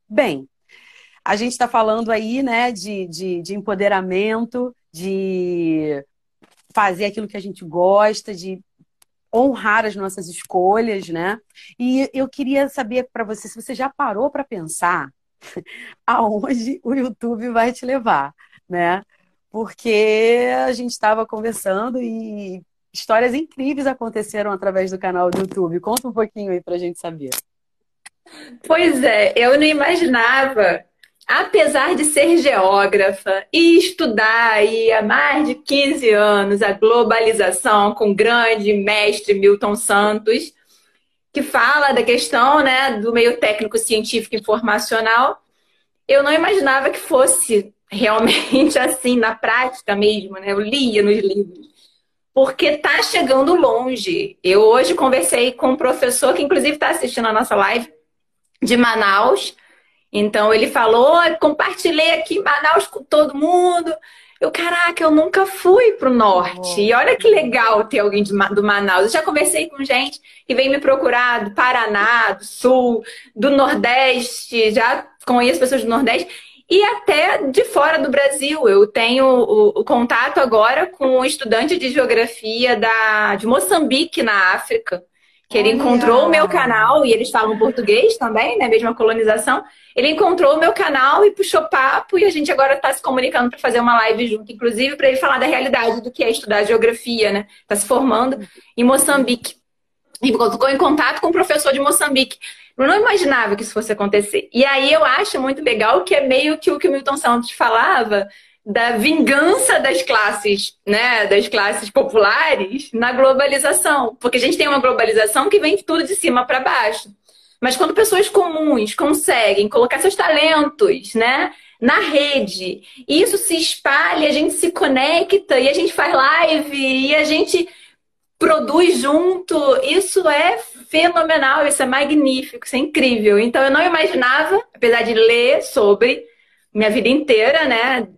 Bem, a gente está falando aí, né, de, de, de empoderamento, de fazer aquilo que a gente gosta, de honrar as nossas escolhas, né? E eu queria saber para você se você já parou para pensar aonde o YouTube vai te levar, né? Porque a gente estava conversando e histórias incríveis aconteceram através do canal do YouTube. Conta um pouquinho aí para a gente saber. Pois é, eu não imaginava apesar de ser geógrafa e estudar aí há mais de 15 anos a globalização com o grande mestre Milton Santos, que fala da questão né, do meio técnico científico informacional, eu não imaginava que fosse realmente assim, na prática mesmo, né? Eu lia nos livros. Porque está chegando longe. Eu hoje conversei com um professor que, inclusive, está assistindo a nossa live de Manaus, então ele falou, compartilhei aqui em Manaus com todo mundo. Eu, caraca, eu nunca fui pro norte. E olha que legal ter alguém de, do Manaus. Eu já conversei com gente que vem me procurar do Paraná, do Sul, do Nordeste, já conheço pessoas do Nordeste e até de fora do Brasil. Eu tenho o, o contato agora com um estudante de geografia da, de Moçambique, na África que ele encontrou o meu canal, e eles falam português também, né? Mesma colonização. Ele encontrou o meu canal e puxou papo, e a gente agora está se comunicando para fazer uma live junto, inclusive para ele falar da realidade do que é estudar geografia, né? Está se formando em Moçambique. E ficou em contato com um professor de Moçambique. Eu não imaginava que isso fosse acontecer. E aí eu acho muito legal que é meio que o que o Milton Santos falava da vingança das classes, né, das classes populares na globalização, porque a gente tem uma globalização que vem tudo de cima para baixo. Mas quando pessoas comuns conseguem colocar seus talentos, né, na rede, isso se espalha, a gente se conecta e a gente faz live e a gente produz junto, isso é fenomenal, isso é magnífico, isso é incrível. Então eu não imaginava, apesar de ler sobre minha vida inteira, né,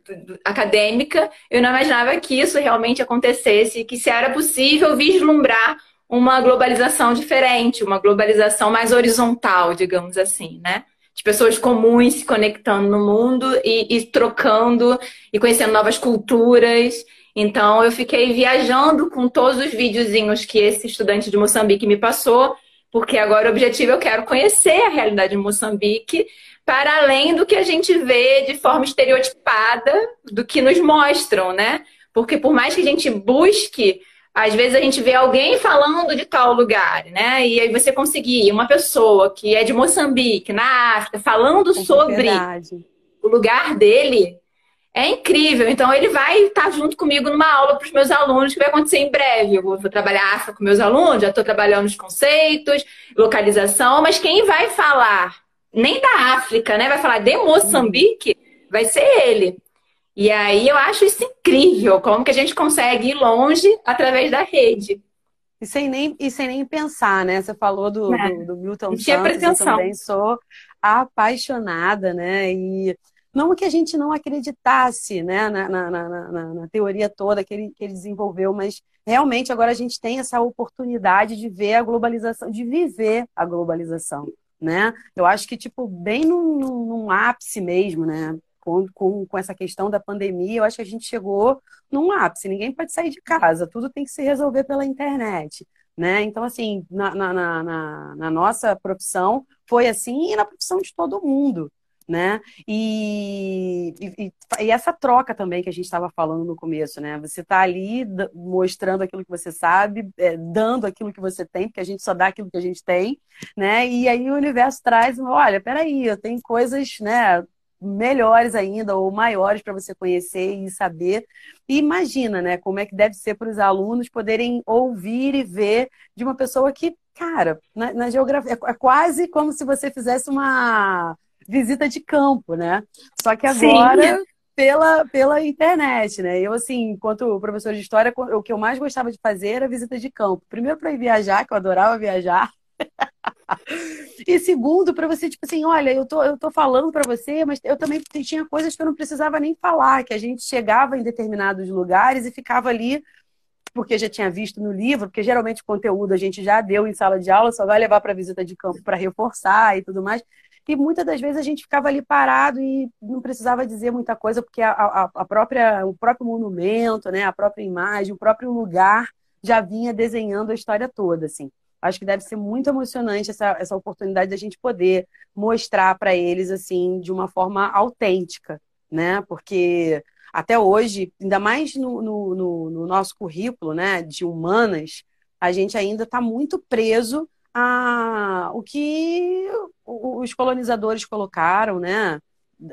acadêmica, eu não imaginava que isso realmente acontecesse, que se era possível vislumbrar uma globalização diferente, uma globalização mais horizontal, digamos assim, né? De pessoas comuns se conectando no mundo e, e trocando e conhecendo novas culturas. Então, eu fiquei viajando com todos os videozinhos que esse estudante de Moçambique me passou, porque agora o objetivo é eu quero conhecer a realidade de Moçambique, para além do que a gente vê de forma estereotipada do que nos mostram, né? Porque por mais que a gente busque às vezes a gente vê alguém falando de tal lugar, né? E aí você conseguir uma pessoa que é de Moçambique, na África, falando é sobre verdade. o lugar dele, é incrível. Então ele vai estar junto comigo numa aula para os meus alunos que vai acontecer em breve. Eu vou, trabalhar África com meus alunos, já estou trabalhando os conceitos, localização, mas quem vai falar nem da África, né? Vai falar de Moçambique, vai ser ele. E aí eu acho isso incrível, como que a gente consegue ir longe através da rede. E sem nem, e sem nem pensar, né? Você falou do, é. do, do Milton Santos, eu também sou apaixonada, né? E não que a gente não acreditasse né, na, na, na, na, teoria toda que ele, que ele desenvolveu, mas realmente agora a gente tem essa oportunidade de ver a globalização, de viver a globalização, né? Eu acho que, tipo, bem num, num ápice mesmo, né? com, com, com essa questão da pandemia, eu acho que a gente chegou num ápice. Ninguém pode sair de casa, tudo tem que se resolver pela internet. Né? Então, assim, na, na, na, na nossa profissão foi assim e na profissão de todo mundo. Né? E, e, e, essa troca também que a gente estava falando no começo, né? Você está ali mostrando aquilo que você sabe, é, dando aquilo que você tem, porque a gente só dá aquilo que a gente tem, né? E aí o universo traz, olha, peraí, eu tenho coisas, né? melhores ainda ou maiores para você conhecer e saber. E imagina, né, como é que deve ser para os alunos poderem ouvir e ver de uma pessoa que, cara, na, na geografia é, é quase como se você fizesse uma visita de campo, né? Só que agora Sim. pela, pela internet, né? Eu, assim, enquanto professor de história, o que eu mais gostava de fazer era visita de campo. Primeiro para ir viajar, que eu adorava viajar. E segundo, para você, tipo assim, olha, eu tô, eu tô falando para você, mas eu também tinha coisas que eu não precisava nem falar, que a gente chegava em determinados lugares e ficava ali, porque já tinha visto no livro, porque geralmente o conteúdo a gente já deu em sala de aula, só vai levar para visita de campo para reforçar e tudo mais. E muitas das vezes a gente ficava ali parado e não precisava dizer muita coisa, porque a, a, a própria, o próprio monumento, né, a própria imagem, o próprio lugar já vinha desenhando a história toda, assim. Acho que deve ser muito emocionante essa, essa oportunidade da gente poder mostrar para eles assim de uma forma autêntica, né? Porque até hoje, ainda mais no, no, no, no nosso currículo, né, de humanas, a gente ainda está muito preso a o que os colonizadores colocaram, né?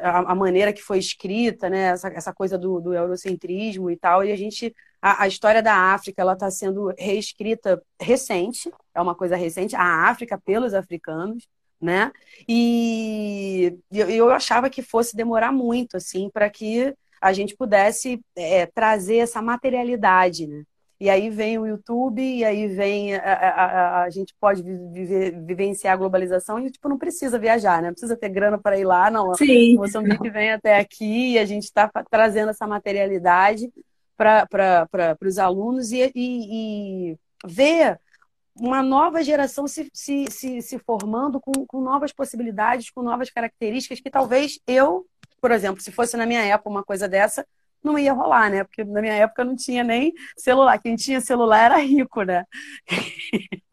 A, a, maneira que foi escrita, né? Essa, essa coisa do, do eurocentrismo e tal, e a gente a, a história da África ela está sendo reescrita recente, é uma coisa recente, a África pelos africanos, né? E eu achava que fosse demorar muito, assim, para que a gente pudesse é, trazer essa materialidade, né? E aí vem o YouTube, e aí vem a, a, a gente pode viver, vivenciar a globalização e tipo não precisa viajar, né? Não precisa ter grana para ir lá, não. Sim. O Moçambique vem até aqui e a gente está trazendo essa materialidade para os alunos e, e, e, ver uma nova geração se, se, se, se formando com, com novas possibilidades, com novas características que talvez eu, por exemplo, se fosse na minha época uma coisa dessa, não ia rolar, né? Porque na minha época não tinha nem celular. Quem tinha celular era rico, né?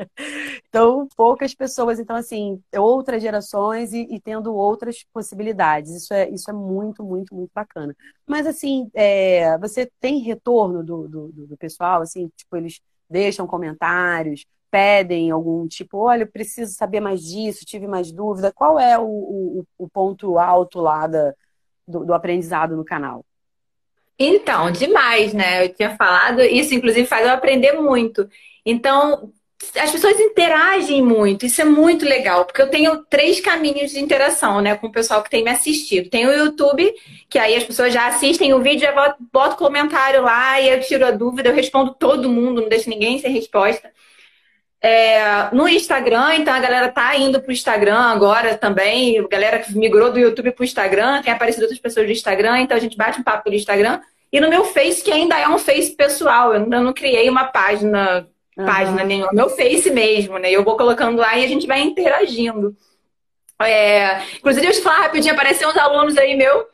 então, poucas pessoas. Então, assim, outras gerações e, e, tendo outras possibilidades. Isso é, isso é muito, muito, muito bacana. Mas, assim, é, você tem retorno do, do, do pessoal? Assim, tipo, eles deixam comentários, pedem algum tipo, olha, eu preciso saber mais disso, tive mais dúvida. Qual é o, o, o ponto alto lá da, do, do aprendizado no canal? Então, demais, né? Eu tinha falado, isso inclusive faz eu aprender muito. Então, as pessoas interagem muito, isso é muito legal, porque eu tenho três caminhos de interação, né, com o pessoal que tem me assistido. Tem o YouTube, que aí as pessoas já assistem o vídeo, já boto comentário lá e eu tiro a dúvida, eu respondo todo mundo, não deixo ninguém sem resposta. É, no Instagram, então a galera tá indo pro Instagram agora também, a galera que migrou do YouTube pro Instagram, tem aparecido outras pessoas do Instagram, então a gente bate um papo pelo Instagram. E no meu Face, que ainda é um Face pessoal, eu não criei uma página uhum. página nenhuma, meu Face mesmo, né? Eu vou colocando lá e a gente vai interagindo. É... Inclusive, deixa eu falar rapidinho, apareceu uns alunos aí meu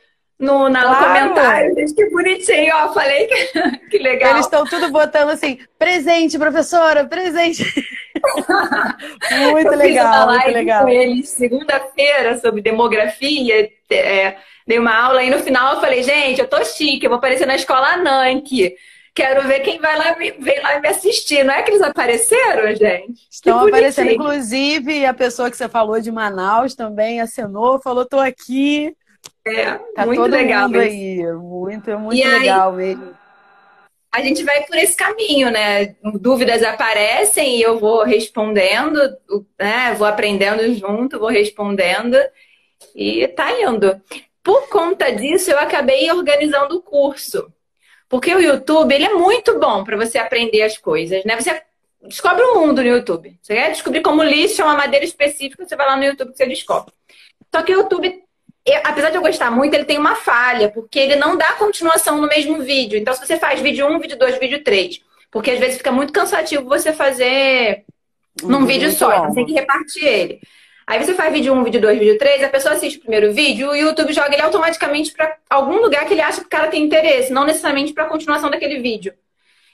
no, na, claro. no comentário. Gente, que bonitinho, ó. Falei que, que legal. Eles estão tudo botando assim, presente, professora, presente. muito eu legal, fiz muito legal. com eles segunda-feira sobre demografia. É, dei uma aula e no final eu falei, gente, eu tô chique, eu vou aparecer na escola Nank. Quero ver quem vai lá, vem lá me assistir. Não é que eles apareceram, gente? Estão aparecendo. Inclusive, a pessoa que você falou de Manaus também acenou, falou, tô aqui. É, tá muito legal mundo aí. Muito, muito e legal aí, mesmo. A gente vai por esse caminho, né? Dúvidas aparecem e eu vou respondendo, né? Vou aprendendo junto, vou respondendo e tá indo. Por conta disso, eu acabei organizando o curso. Porque o YouTube, ele é muito bom para você aprender as coisas, né? Você descobre o mundo no YouTube. Você quer descobrir como lixo uma madeira específica, você vai lá no YouTube que você descobre. Só que o YouTube, apesar de eu gostar muito, ele tem uma falha, porque ele não dá continuação no mesmo vídeo. Então, se você faz vídeo 1, vídeo 2, vídeo 3, porque às vezes fica muito cansativo você fazer num uhum, vídeo só, então você tem que repartir ele. Aí você faz vídeo 1, vídeo 2, vídeo 3, a pessoa assiste o primeiro vídeo, o YouTube joga ele automaticamente para algum lugar que ele acha que o cara tem interesse, não necessariamente para a continuação daquele vídeo.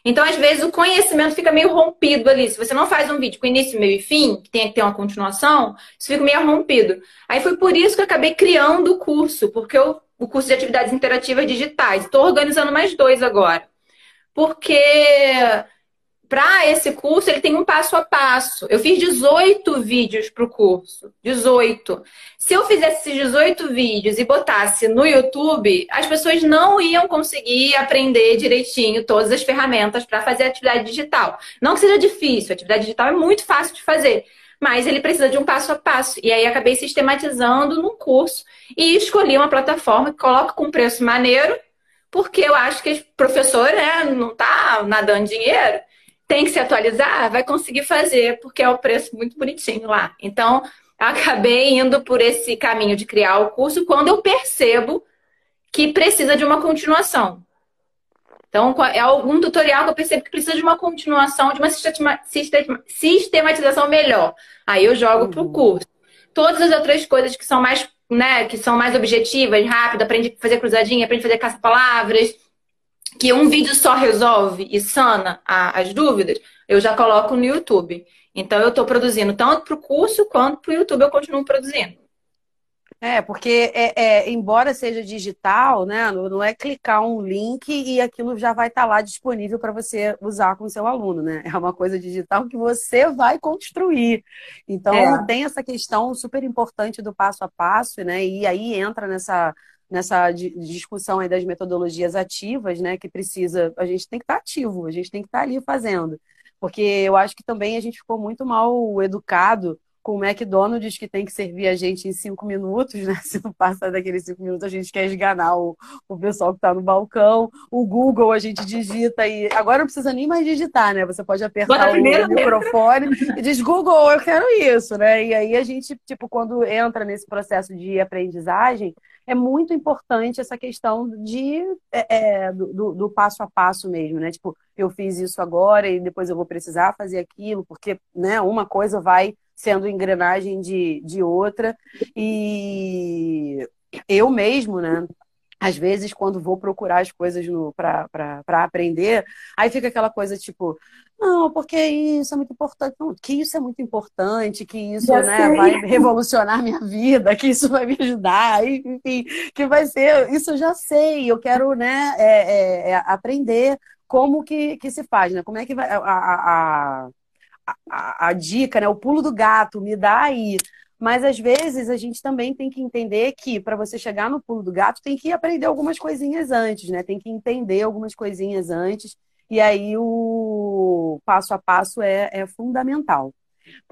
Então, às vezes, o conhecimento fica meio rompido ali. Se você não faz um vídeo com início, meio e fim, que tem que ter uma continuação, isso fica meio rompido. Aí foi por isso que eu acabei criando o curso, porque eu, o curso de atividades interativas digitais. Estou organizando mais dois agora. Porque para esse curso, ele tem um passo a passo. Eu fiz 18 vídeos para o curso. 18. Se eu fizesse esses 18 vídeos e botasse no YouTube, as pessoas não iam conseguir aprender direitinho todas as ferramentas para fazer atividade digital. Não que seja difícil, atividade digital é muito fácil de fazer. Mas ele precisa de um passo a passo. E aí acabei sistematizando num curso e escolhi uma plataforma que coloca com preço maneiro, porque eu acho que professor né, não está nadando dinheiro tem que se atualizar, vai conseguir fazer, porque é o preço muito bonitinho lá. Então, acabei indo por esse caminho de criar o curso quando eu percebo que precisa de uma continuação. Então, é algum tutorial que eu percebo que precisa de uma continuação, de uma sistematização melhor. Aí eu jogo uhum. para o curso. Todas as outras coisas que são mais, né, que são mais objetivas, rápido, aprende a fazer cruzadinha, aprende a fazer caça-palavras, que um vídeo só resolve e sana a, as dúvidas, eu já coloco no YouTube. Então, eu estou produzindo tanto para o curso quanto para o YouTube eu continuo produzindo. É, porque é, é, embora seja digital, né, não é clicar um link e aquilo já vai estar tá lá disponível para você usar com o seu aluno, né? É uma coisa digital que você vai construir. Então, é. tem essa questão super importante do passo a passo, né? E aí entra nessa nessa discussão aí das metodologias ativas, né, que precisa, a gente tem que estar tá ativo, a gente tem que estar tá ali fazendo. Porque eu acho que também a gente ficou muito mal educado com o McDonald's que tem que servir a gente em cinco minutos, né? Se não passar daqueles cinco minutos, a gente quer esganar o, o pessoal que está no balcão. O Google a gente digita e agora não precisa nem mais digitar, né? Você pode apertar o microfone e diz Google, eu quero isso, né? E aí a gente, tipo, quando entra nesse processo de aprendizagem, é muito importante essa questão de, é, é, do, do, passo a passo mesmo, né? Tipo, eu fiz isso agora e depois eu vou precisar fazer aquilo, porque né, uma coisa vai sendo engrenagem de, de outra. E eu mesmo, né? Às vezes, quando vou procurar as coisas para aprender, aí fica aquela coisa tipo, não, porque isso é muito importante. Não, que isso é muito importante, que isso né, vai revolucionar minha vida, que isso vai me ajudar, enfim, que vai ser. Isso eu já sei, eu quero né, é, é, é aprender como que, que se faz, né? Como é que vai. A, a, a, a dica, né? O pulo do gato, me dá aí. Mas às vezes a gente também tem que entender que para você chegar no pulo do gato tem que aprender algumas coisinhas antes, né? Tem que entender algumas coisinhas antes E aí o passo a passo é, é fundamental.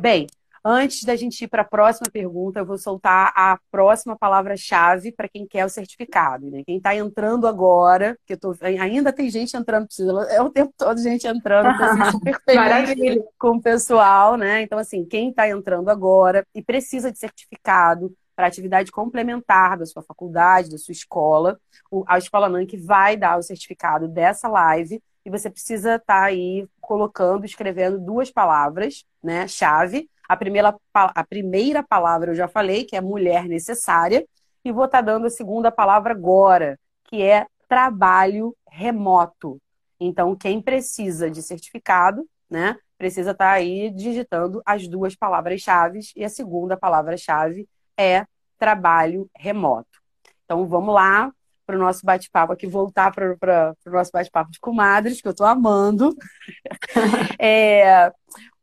Bem, Antes da gente ir para a próxima pergunta, eu vou soltar a próxima palavra-chave para quem quer o certificado. Né? Quem está entrando agora, porque tô, ainda tem gente entrando, é o tempo todo gente entrando, tô super feliz com o pessoal, né? Então, assim, quem está entrando agora e precisa de certificado para atividade complementar da sua faculdade, da sua escola, a Escola NANC vai dar o certificado dessa live e você precisa estar tá aí colocando, escrevendo duas palavras, né, chave, a primeira, a primeira palavra eu já falei, que é mulher necessária, e vou estar tá dando a segunda palavra agora, que é trabalho remoto. Então, quem precisa de certificado, né, precisa estar tá aí digitando as duas palavras-chave, e a segunda palavra-chave é trabalho remoto. Então, vamos lá para o nosso bate-papo aqui, voltar para o nosso bate-papo de comadres, que eu estou amando. é,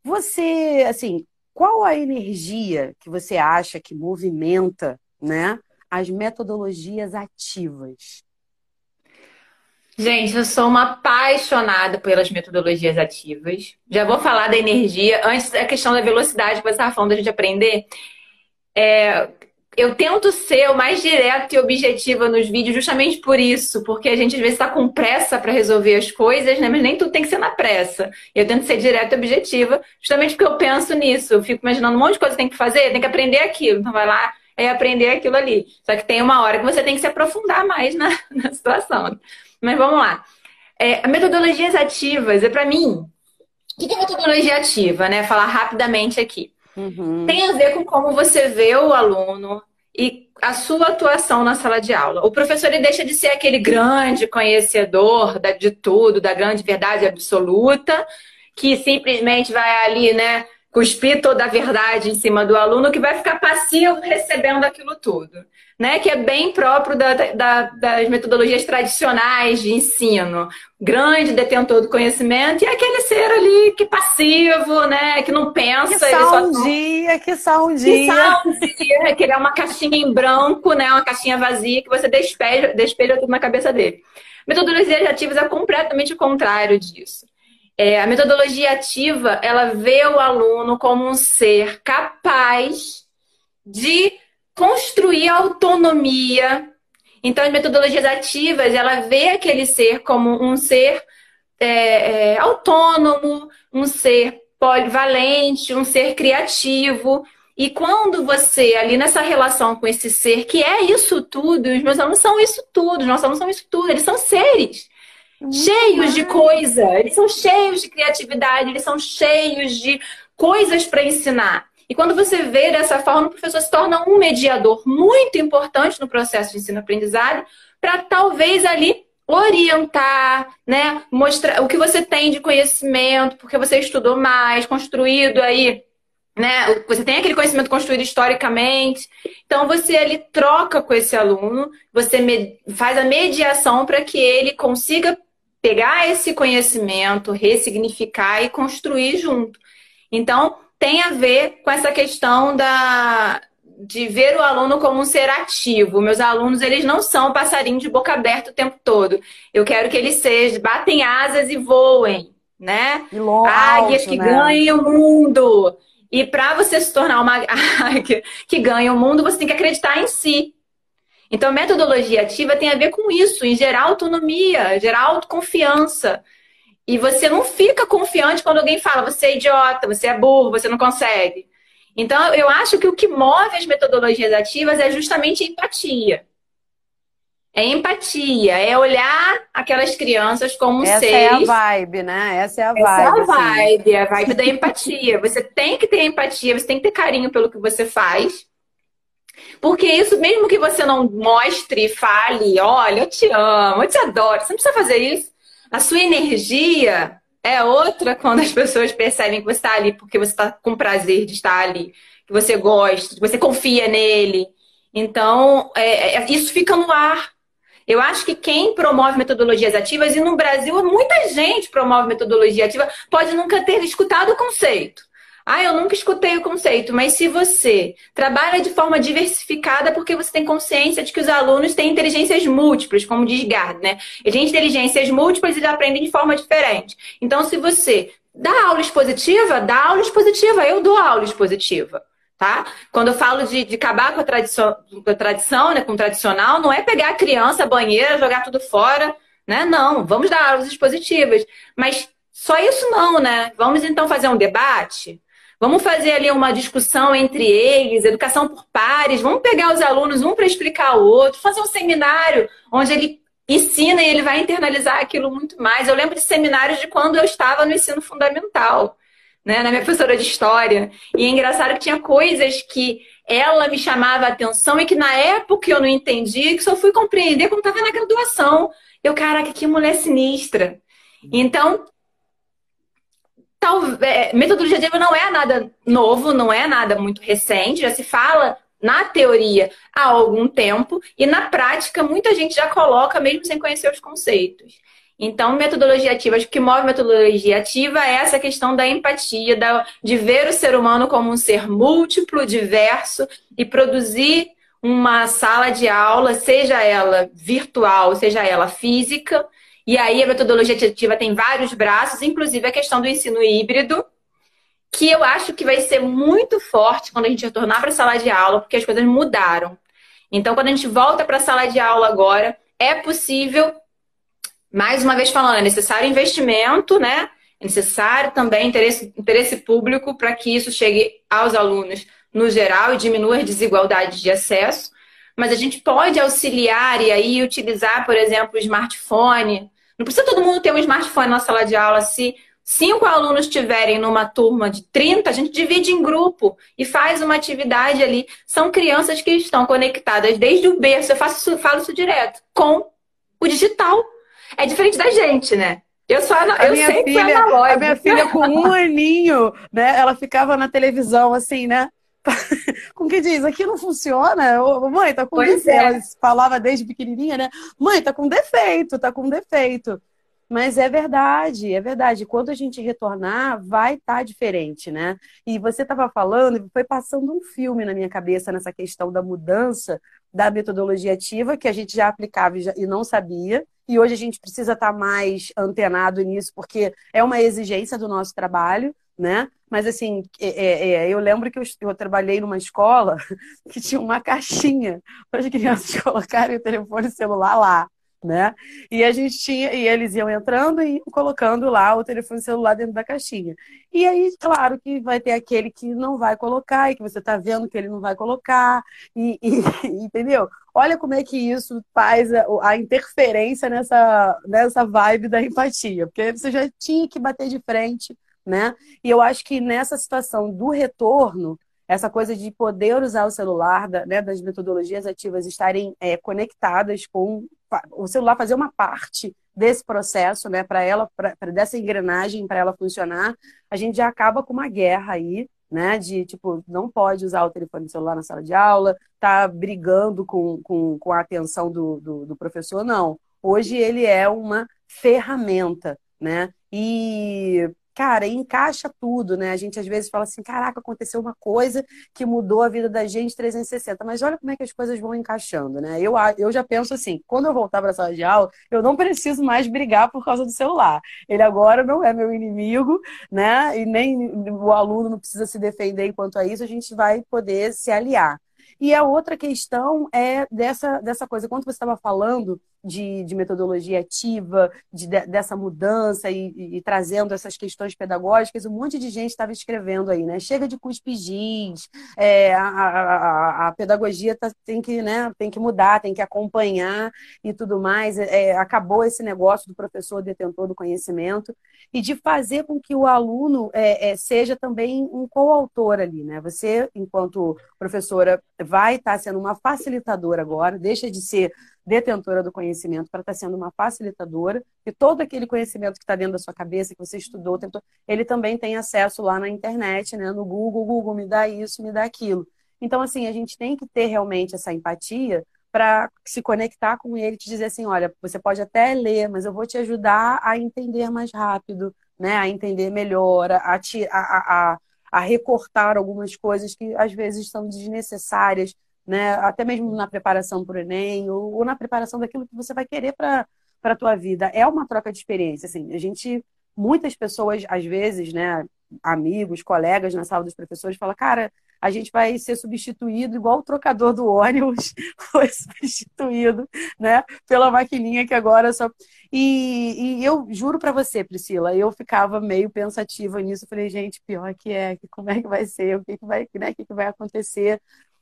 você, assim, qual a energia que você acha que movimenta, né, as metodologias ativas? Gente, eu sou uma apaixonada pelas metodologias ativas. Já vou falar da energia. Antes, a questão da velocidade que você estava falando da gente aprender. É, eu tento ser o mais direto e objetiva nos vídeos justamente por isso, porque a gente às vezes está com pressa para resolver as coisas, né? Mas nem tudo tem que ser na pressa. Eu tento ser direta e objetiva, justamente porque eu penso nisso. Eu fico imaginando um monte de coisa que tem que fazer, tem que aprender aquilo. Então vai lá e aprender aquilo ali. Só que tem uma hora que você tem que se aprofundar mais na, na situação. Mas vamos lá. É, metodologias ativas, é para mim. O que é metodologia ativa, né? Falar rapidamente aqui. Uhum. Tem a ver com como você vê o aluno e a sua atuação na sala de aula. O professor ele deixa de ser aquele grande conhecedor de tudo, da grande verdade absoluta, que simplesmente vai ali, né, cuspir toda a verdade em cima do aluno, que vai ficar passivo recebendo aquilo tudo né, que é bem próprio da, da, das metodologias tradicionais de ensino. Grande detentor do conhecimento e aquele ser ali que passivo, né, que não pensa. Que só um dia, que só um dia. Que só um dia, que ele é uma caixinha em branco, né, uma caixinha vazia que você despeja, despeja tudo na cabeça dele. Metodologias ativas é completamente o contrário disso. É, a metodologia ativa, ela vê o aluno como um ser capaz de construir autonomia. Então, as metodologias ativas, ela vê aquele ser como um ser é, é, autônomo, um ser polivalente, um ser criativo. E quando você, ali nessa relação com esse ser, que é isso tudo, os meus alunos são isso tudo, os nossos alunos são isso tudo, eles são seres cheios de coisa, eles são cheios de criatividade, eles são cheios de coisas para ensinar. E quando você vê dessa forma, o professor se torna um mediador muito importante no processo de ensino-aprendizagem para talvez ali orientar, né, mostrar o que você tem de conhecimento, porque você estudou mais, construído aí, né, você tem aquele conhecimento construído historicamente. Então você ali troca com esse aluno, você faz a mediação para que ele consiga pegar esse conhecimento, ressignificar e construir junto. Então, tem a ver com essa questão da, de ver o aluno como um ser ativo. Meus alunos, eles não são passarinho de boca aberta o tempo todo. Eu quero que eles sejam, batem asas e voem, né? Águias alto, que né? ganhem o mundo. E para você se tornar uma águia que ganha o mundo, você tem que acreditar em si. Então, metodologia ativa tem a ver com isso, em gerar autonomia, gerar autoconfiança. E você não fica confiante quando alguém fala, você é idiota, você é burro, você não consegue. Então, eu acho que o que move as metodologias ativas é justamente empatia. É empatia, é olhar aquelas crianças como Essa seres. Essa é a vibe, né? Essa é a vibe. Essa é a vibe, assim. a vibe da empatia. Você tem que ter empatia, você tem que ter carinho pelo que você faz. Porque isso, mesmo que você não mostre, fale, olha, eu te amo, eu te adoro, você não precisa fazer isso. A sua energia é outra quando as pessoas percebem que você está ali porque você está com prazer de estar ali, que você gosta, que você confia nele. Então, é, é, isso fica no ar. Eu acho que quem promove metodologias ativas, e no Brasil muita gente promove metodologia ativa, pode nunca ter escutado o conceito. Ah, eu nunca escutei o conceito, mas se você trabalha de forma diversificada, porque você tem consciência de que os alunos têm inteligências múltiplas, como diz Gard, né? Eles têm inteligências múltiplas e eles aprendem de forma diferente. Então, se você dá aula expositiva, dá aula expositiva. Eu dou aula expositiva. Tá? Quando eu falo de, de acabar com a tradição, com a tradição né, com o tradicional, não é pegar a criança, a banheira, jogar tudo fora, né? Não, vamos dar aulas expositivas. Mas só isso não, né? Vamos então fazer um debate? Vamos fazer ali uma discussão entre eles, educação por pares, vamos pegar os alunos um para explicar o outro, fazer um seminário onde ele ensina e ele vai internalizar aquilo muito mais. Eu lembro de seminários de quando eu estava no ensino fundamental, né, na minha professora de história. E é engraçado que tinha coisas que ela me chamava a atenção e que na época eu não entendia, que só fui compreender quando estava na graduação. Eu, caraca, que mulher sinistra. Então, tal, é, metodologia ativa não é nada novo, não é nada muito recente, já se fala na teoria há algum tempo e na prática muita gente já coloca mesmo sem conhecer os conceitos. Então, metodologia ativa, acho que move metodologia ativa é essa questão da empatia, da, de ver o ser humano como um ser múltiplo, diverso e produzir uma sala de aula, seja ela virtual, seja ela física. E aí a metodologia ativa tem vários braços, inclusive a questão do ensino híbrido, que eu acho que vai ser muito forte quando a gente retornar para a sala de aula, porque as coisas mudaram. Então, quando a gente volta para a sala de aula agora, é possível, mais uma vez falando, é necessário investimento, né? É necessário também interesse, interesse público para que isso chegue aos alunos no geral e diminua as desigualdades de acesso. Mas a gente pode auxiliar e aí utilizar, por exemplo, o smartphone. Não precisa todo mundo ter um smartphone na sala de aula se cinco alunos tiverem numa turma de 30, a gente divide em grupo e faz uma atividade ali. São crianças que estão conectadas desde o berço, eu faço isso, falo isso direto, com o digital. É diferente da gente, né? Eu sou a, eu minha sempre filha, A minha filha com um aninho, né? Ela ficava na televisão assim, né? com que diz, aqui não funciona. Ô, mãe, tá com pois defeito. É. Ela falava desde pequenininha, né? Mãe, tá com defeito, tá com defeito. Mas é verdade, é verdade. Quando a gente retornar, vai estar tá diferente, né? E você estava falando, foi passando um filme na minha cabeça nessa questão da mudança da metodologia ativa, que a gente já aplicava e não sabia. E hoje a gente precisa estar tá mais antenado nisso, porque é uma exigência do nosso trabalho, né? Mas assim, é, é, é eu lembro que eu, eu, trabalhei numa escola que tinha uma caixinha para as crianças colocarem o telefone celular lá né? E a gente tinha, e eles iam entrando e colocando lá o telefone celular dentro da caixinha. E aí, claro que vai ter aquele que não vai colocar e que você está vendo que ele não vai colocar, e, e, entendeu? Olha como é que isso faz a, a, interferência nessa, nessa vibe da empatia, porque você já tinha que bater de frente, né? E eu acho que nessa situação do retorno, essa coisa de poder usar o celular, né, das metodologias ativas estarem é, conectadas com o celular fazer uma parte desse processo, né, para ela, pra dessa engrenagem, para ela funcionar, a gente já acaba com uma guerra aí, né, de tipo, não pode usar o telefone celular na sala de aula, tá brigando com, com, com a atenção do, do, do professor, não. Hoje ele é uma ferramenta, né? E cara, encaixa tudo, né? A gente às vezes fala assim, caraca, aconteceu uma coisa que mudou a vida da gente 360, mas olha como é que as coisas vão encaixando, né? Eu, eu já penso assim, quando eu voltar para a sala de aula, eu não preciso mais brigar por causa do celular. Ele agora não é meu inimigo, né? E nem o aluno não precisa se defender enquanto a isso, a gente vai poder se aliar. E a outra questão é dessa, dessa coisa, quando você estava falando de, de metodologia ativa, de, de, dessa mudança e, e, e, trazendo essas questões pedagógicas, um monte de gente estava escrevendo aí, né? Chega de cuspir giz, é, a, a, a, pedagogia tá, tem, que, né, tem que mudar, tem que acompanhar e tudo mais. É, acabou esse negócio do professor detentor do conhecimento e de fazer com que o aluno é, é seja também um coautor ali, né? Você, enquanto professora, vai estar tá sendo uma facilitadora agora, deixa de ser detentora do conhecimento para estar tá sendo uma facilitadora, e todo aquele conhecimento que está dentro da sua cabeça, que você estudou, tentou, ele também tem acesso lá na internet, né, no Google, Google me dá isso, me dá aquilo. Então, assim, a gente tem que ter realmente essa empatia para se conectar com ele te dizer assim, olha, você pode até ler, mas eu vou te ajudar a entender mais rápido, né, a entender melhor, a, te, a, a, a recortar algumas coisas que às vezes são desnecessárias, né? Até mesmo na preparação para o Enem ou, ou, na preparação daquilo que você vai querer para a tua vida. É uma troca de experiência, assim. A gente, muitas pessoas, às vezes, né? Amigos, colegas na sala dos professores, falam, cara, a gente vai ser substituído igual o trocador do ônibus foi substituído, né? Pela maquininha que agora só. E, e eu juro para você, Priscila, eu ficava meio pensativa nisso. Falei, gente, pior que é, como é que vai ser, o que, que vai, né? o que, que vai acontecer?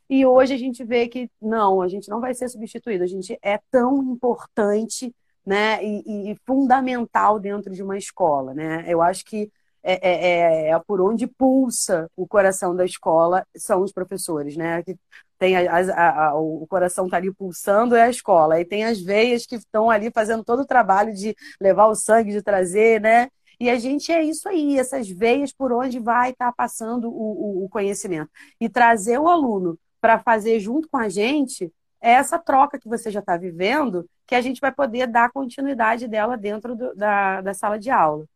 E hoje a gente vê que não, a gente não vai ser substituído. A gente é tão importante, né, e, e fundamental dentro de uma escola, né? Eu acho que é, é, é, é, por onde pulsa o coração da escola são os professores, né? Que tem a, a, a, o coração está ali pulsando é a escola, e tem as veias que estão ali fazendo todo o trabalho de levar o sangue, de trazer, né? E a gente é isso aí, essas veias por onde vai estar tá passando o, o, o conhecimento. E trazer o aluno para fazer junto com a gente é essa troca que você já está vivendo, que a gente vai poder dar continuidade dela dentro do, da, da sala de aula.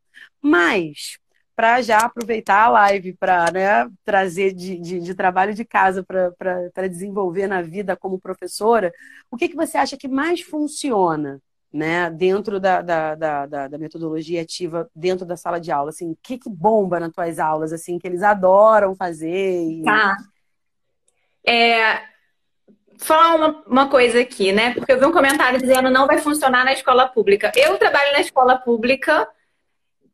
Mas, para já aproveitar a live para né, trazer de, de, de, trabalho de casa para desenvolver na vida como professora, o que, que você acha que mais funciona né, dentro da, da, da, da, metodologia ativa, dentro da sala de aula? Assim, o que, que bomba nas tuas aulas, assim, que eles adoram fazer? E... Tá. É, falar uma, uma coisa aqui, né? Porque eu vi um comentário dizendo não vai funcionar na escola pública. Eu trabalho na escola pública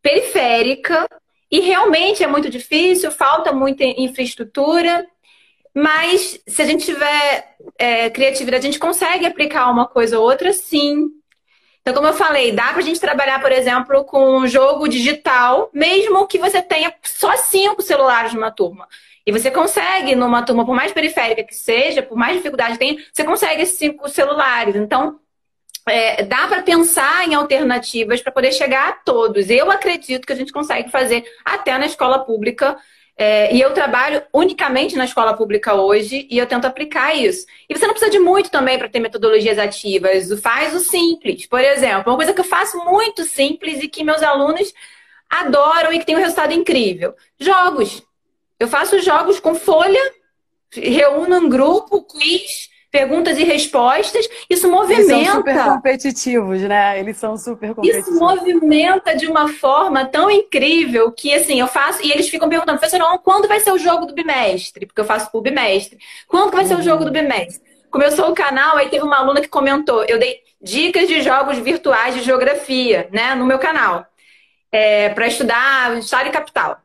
periférica e realmente é muito difícil, falta muita infraestrutura, mas se a gente tiver é, criatividade, a gente consegue aplicar uma coisa ou outra, sim. Então, como eu falei, dá para a gente trabalhar, por exemplo, com um jogo digital, mesmo que você tenha só cinco celulares numa turma. E você consegue, numa turma, por mais periférica que seja, por mais dificuldade que tenha, você consegue esses cinco celulares. Então, é, dá para pensar em alternativas para poder chegar a todos. Eu acredito que a gente consegue fazer até na escola pública. É, e eu trabalho unicamente na escola pública hoje e eu tento aplicar isso. E você não precisa de muito também para ter metodologias ativas. Faz o simples. Por exemplo, uma coisa que eu faço muito simples e que meus alunos adoram e que tem um resultado incrível: jogos. Eu faço jogos com folha, reúno um grupo, quiz, perguntas e respostas. Isso movimenta. Eles são super competitivos, né? Eles são super competitivos. Isso movimenta de uma forma tão incrível que, assim, eu faço. E eles ficam perguntando, professor, quando vai ser o jogo do bimestre? Porque eu faço o bimestre. Quando vai ser o jogo do bimestre? Começou o canal, aí teve uma aluna que comentou. Eu dei dicas de jogos virtuais de geografia, né, no meu canal. É, para estudar história e capital.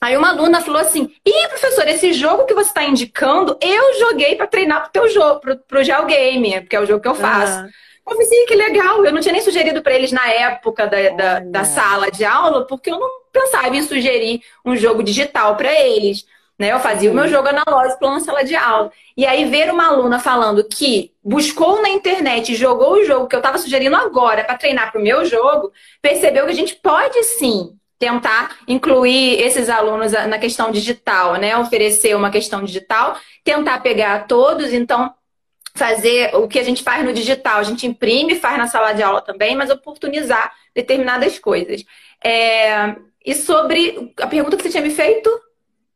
Aí uma aluna falou assim: Ih, professor, esse jogo que você está indicando, eu joguei para treinar pro teu jogo, pro, pro Geogamer, que é o jogo que eu faço. Uhum. Eu falei assim, que legal. Eu não tinha nem sugerido para eles na época da, da, da, sala de aula, porque eu não pensava em sugerir um jogo digital para eles. Né? Eu fazia o meu jogo analógico na sala de aula. E aí, ver uma aluna falando que buscou na internet e jogou o jogo que eu estava sugerindo agora para treinar para o meu jogo, percebeu que a gente pode sim tentar incluir esses alunos na questão digital, né? Oferecer uma questão digital, tentar pegar todos, então fazer o que a gente faz no digital, a gente imprime, faz na sala de aula também, mas oportunizar determinadas coisas. É... E sobre a pergunta que você tinha me feito?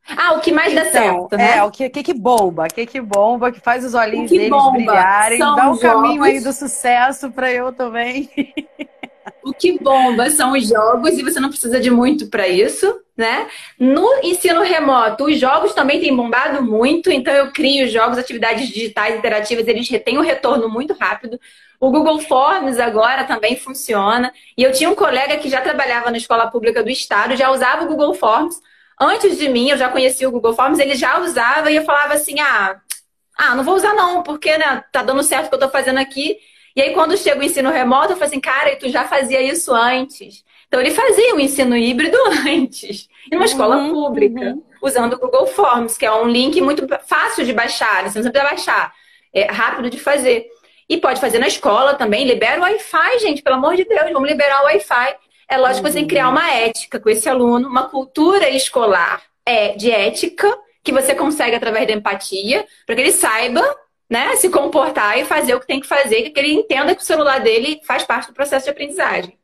Ah, o que mais então, dá certo, né? É, o que, que, que bomba, o que, que bomba, que faz os olhinhos deles bomba? brilharem, São dá um caminho aí do sucesso para eu também. O que bomba são os jogos e você não precisa de muito para isso, né? No ensino remoto, os jogos também têm bombado muito, então eu crio jogos, atividades digitais interativas, eles têm um retorno muito rápido. O Google Forms agora também funciona. E eu tinha um colega que já trabalhava na escola pública do estado, já usava o Google Forms. Antes de mim, eu já conhecia o Google Forms, ele já usava e eu falava assim: ah, ah, não vou usar não, porque né, tá dando certo o que eu tô fazendo aqui. E aí, quando chega o ensino remoto, eu falei assim, cara, e tu já fazia isso antes. Então, ele fazia o ensino híbrido antes, em uma uhum, escola pública, uhum. usando o Google Forms, que é um link muito fácil de baixar, né? você não precisa baixar, é rápido de fazer. E pode fazer na escola também, libera o Wi-Fi, gente, pelo amor de Deus, vamos liberar o Wi-Fi. É lógico que você tem que criar uma ética com esse aluno, uma cultura escolar é de ética, que você consegue através da empatia, para que ele saiba né, se comportar e fazer o que tem que fazer, que ele entenda que o celular dele faz parte do processo de aprendizagem.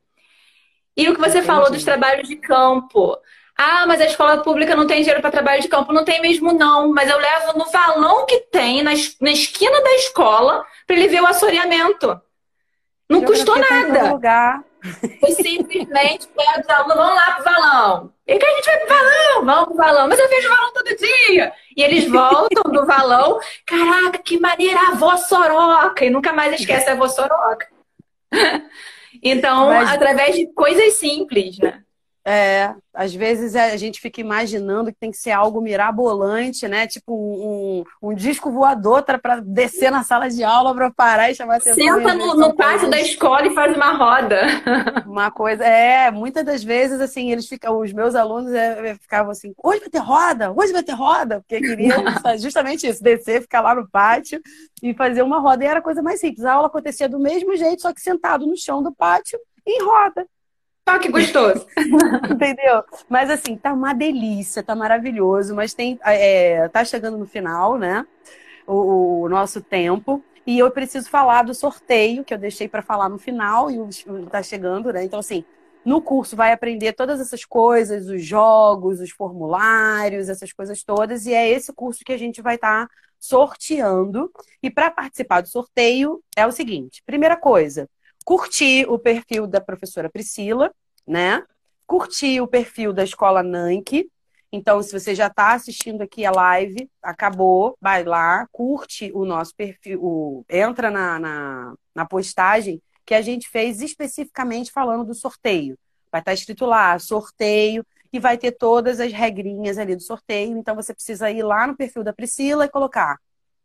E o que você Entendi. falou dos trabalhos de campo. Ah, mas a escola pública não tem dinheiro para trabalho de campo. Não tem mesmo, não. Mas eu levo no valão que tem, na, na esquina da escola, para ele ver o assoreamento. Não custou nada. Lugar. Foi simplesmente pega os alunos, vamos lá pro valão. E que a gente vai pro valão? Vamos pro valão. Mas eu vejo o valão todo dia. E eles voltam do valão. Caraca, que maneira, a avó Soroca. E nunca mais esquece a avó Soroca. Então, Mas... através de coisas simples, né? É, às vezes é, a gente fica imaginando que tem que ser algo mirabolante, né? Tipo um, um, um disco voador para descer na sala de aula para parar e chamar atenção. Senta no, no pátio da escola e faz uma roda. Uma coisa, é, muitas das vezes, assim, eles ficam, os meus alunos é, é ficavam assim, hoje vai ter roda, hoje vai ter roda, porque queriam justamente isso, descer, ficar lá no pátio e fazer uma roda. E era a coisa mais simples. A aula acontecia do mesmo jeito, só que sentado no chão do pátio, em roda. Ah, que gostoso. Entendeu? Mas assim, tá uma delícia, tá maravilhoso, mas tem. É, tá chegando no final, né? O, o, nosso tempo. E eu preciso falar do sorteio, que eu deixei para falar no final, e tá chegando, né? Então, assim, no curso vai aprender todas essas coisas, os jogos, os formulários, essas coisas todas, e é esse curso que a gente vai estar tá sorteando. E para participar do sorteio é o seguinte: primeira coisa, curtir o perfil da professora Priscila, né? Curtir o perfil da escola Nank. Então, se você já está assistindo aqui a live, acabou, vai lá, curte o nosso perfil, o, entra na, na, na postagem que a gente fez especificamente falando do sorteio. Vai estar tá escrito lá, sorteio, e vai ter todas as regrinhas ali do sorteio. Então, você precisa ir lá no perfil da Priscila e colocar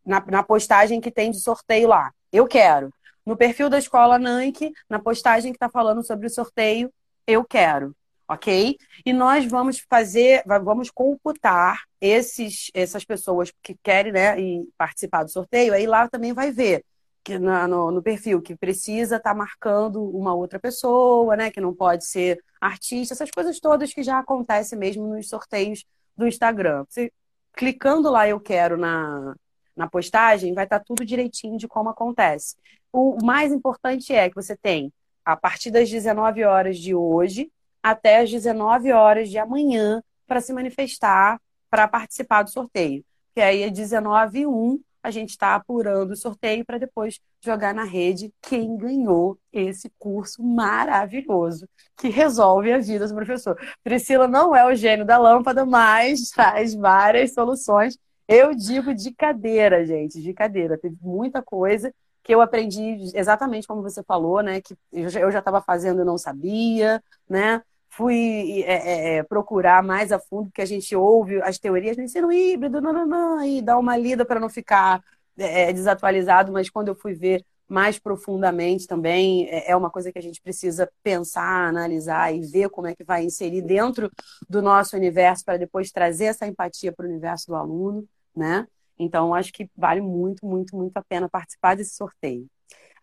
na, na postagem que tem de sorteio lá. Eu quero no perfil da escola Nank, na postagem que está falando sobre o sorteio, eu quero, ok? E nós vamos fazer, vamos computar esses, essas pessoas que querem né, participar do sorteio, aí lá também vai ver que na, no, no, perfil que precisa estar tá marcando uma outra pessoa, né? Que não pode ser artista, essas coisas todas que já acontecem mesmo nos sorteios do Instagram. Você, clicando lá eu quero na, na postagem, vai estar tá tudo direitinho de como acontece. O mais importante é que você tem, a partir das 19 horas de hoje até as 19 horas de amanhã, para se manifestar, para participar do sorteio. Que aí é 19 e 1, a gente está apurando o sorteio para depois jogar na rede quem ganhou esse curso maravilhoso que resolve a vida do professor. Priscila não é o gênio da lâmpada, mas traz várias soluções eu digo de cadeira, gente, de cadeira. Teve muita coisa que eu aprendi exatamente como você falou, né? Que eu já estava fazendo e não sabia, né? Fui é, é, é, procurar mais a fundo, porque a gente ouve as teorias do ensino híbrido, não, não, não, e dá uma lida para não ficar é, é, desatualizado, mas quando eu fui ver mais profundamente também, é, é uma coisa que a gente precisa pensar, analisar e ver como é que vai inserir dentro do nosso universo para depois trazer essa empatia para o universo do aluno né? Então, acho que vale muito, muito, muito a pena participar desse sorteio.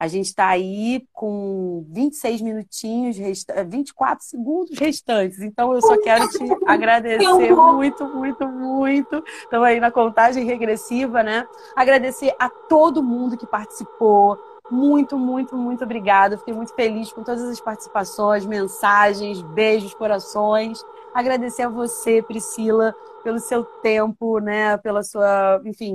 A gente está aí com 26 minutinhos, rest... 24 segundos restantes. Então, eu só quero te agradecer muito, muito, muito. Estamos aí na contagem regressiva, né? Agradecer a todo mundo que participou. Muito, muito, muito obrigada. Fiquei muito feliz com todas as participações, mensagens, beijos, corações. Agradecer a você, Priscila, pelo seu tempo, né? Pela sua, enfim,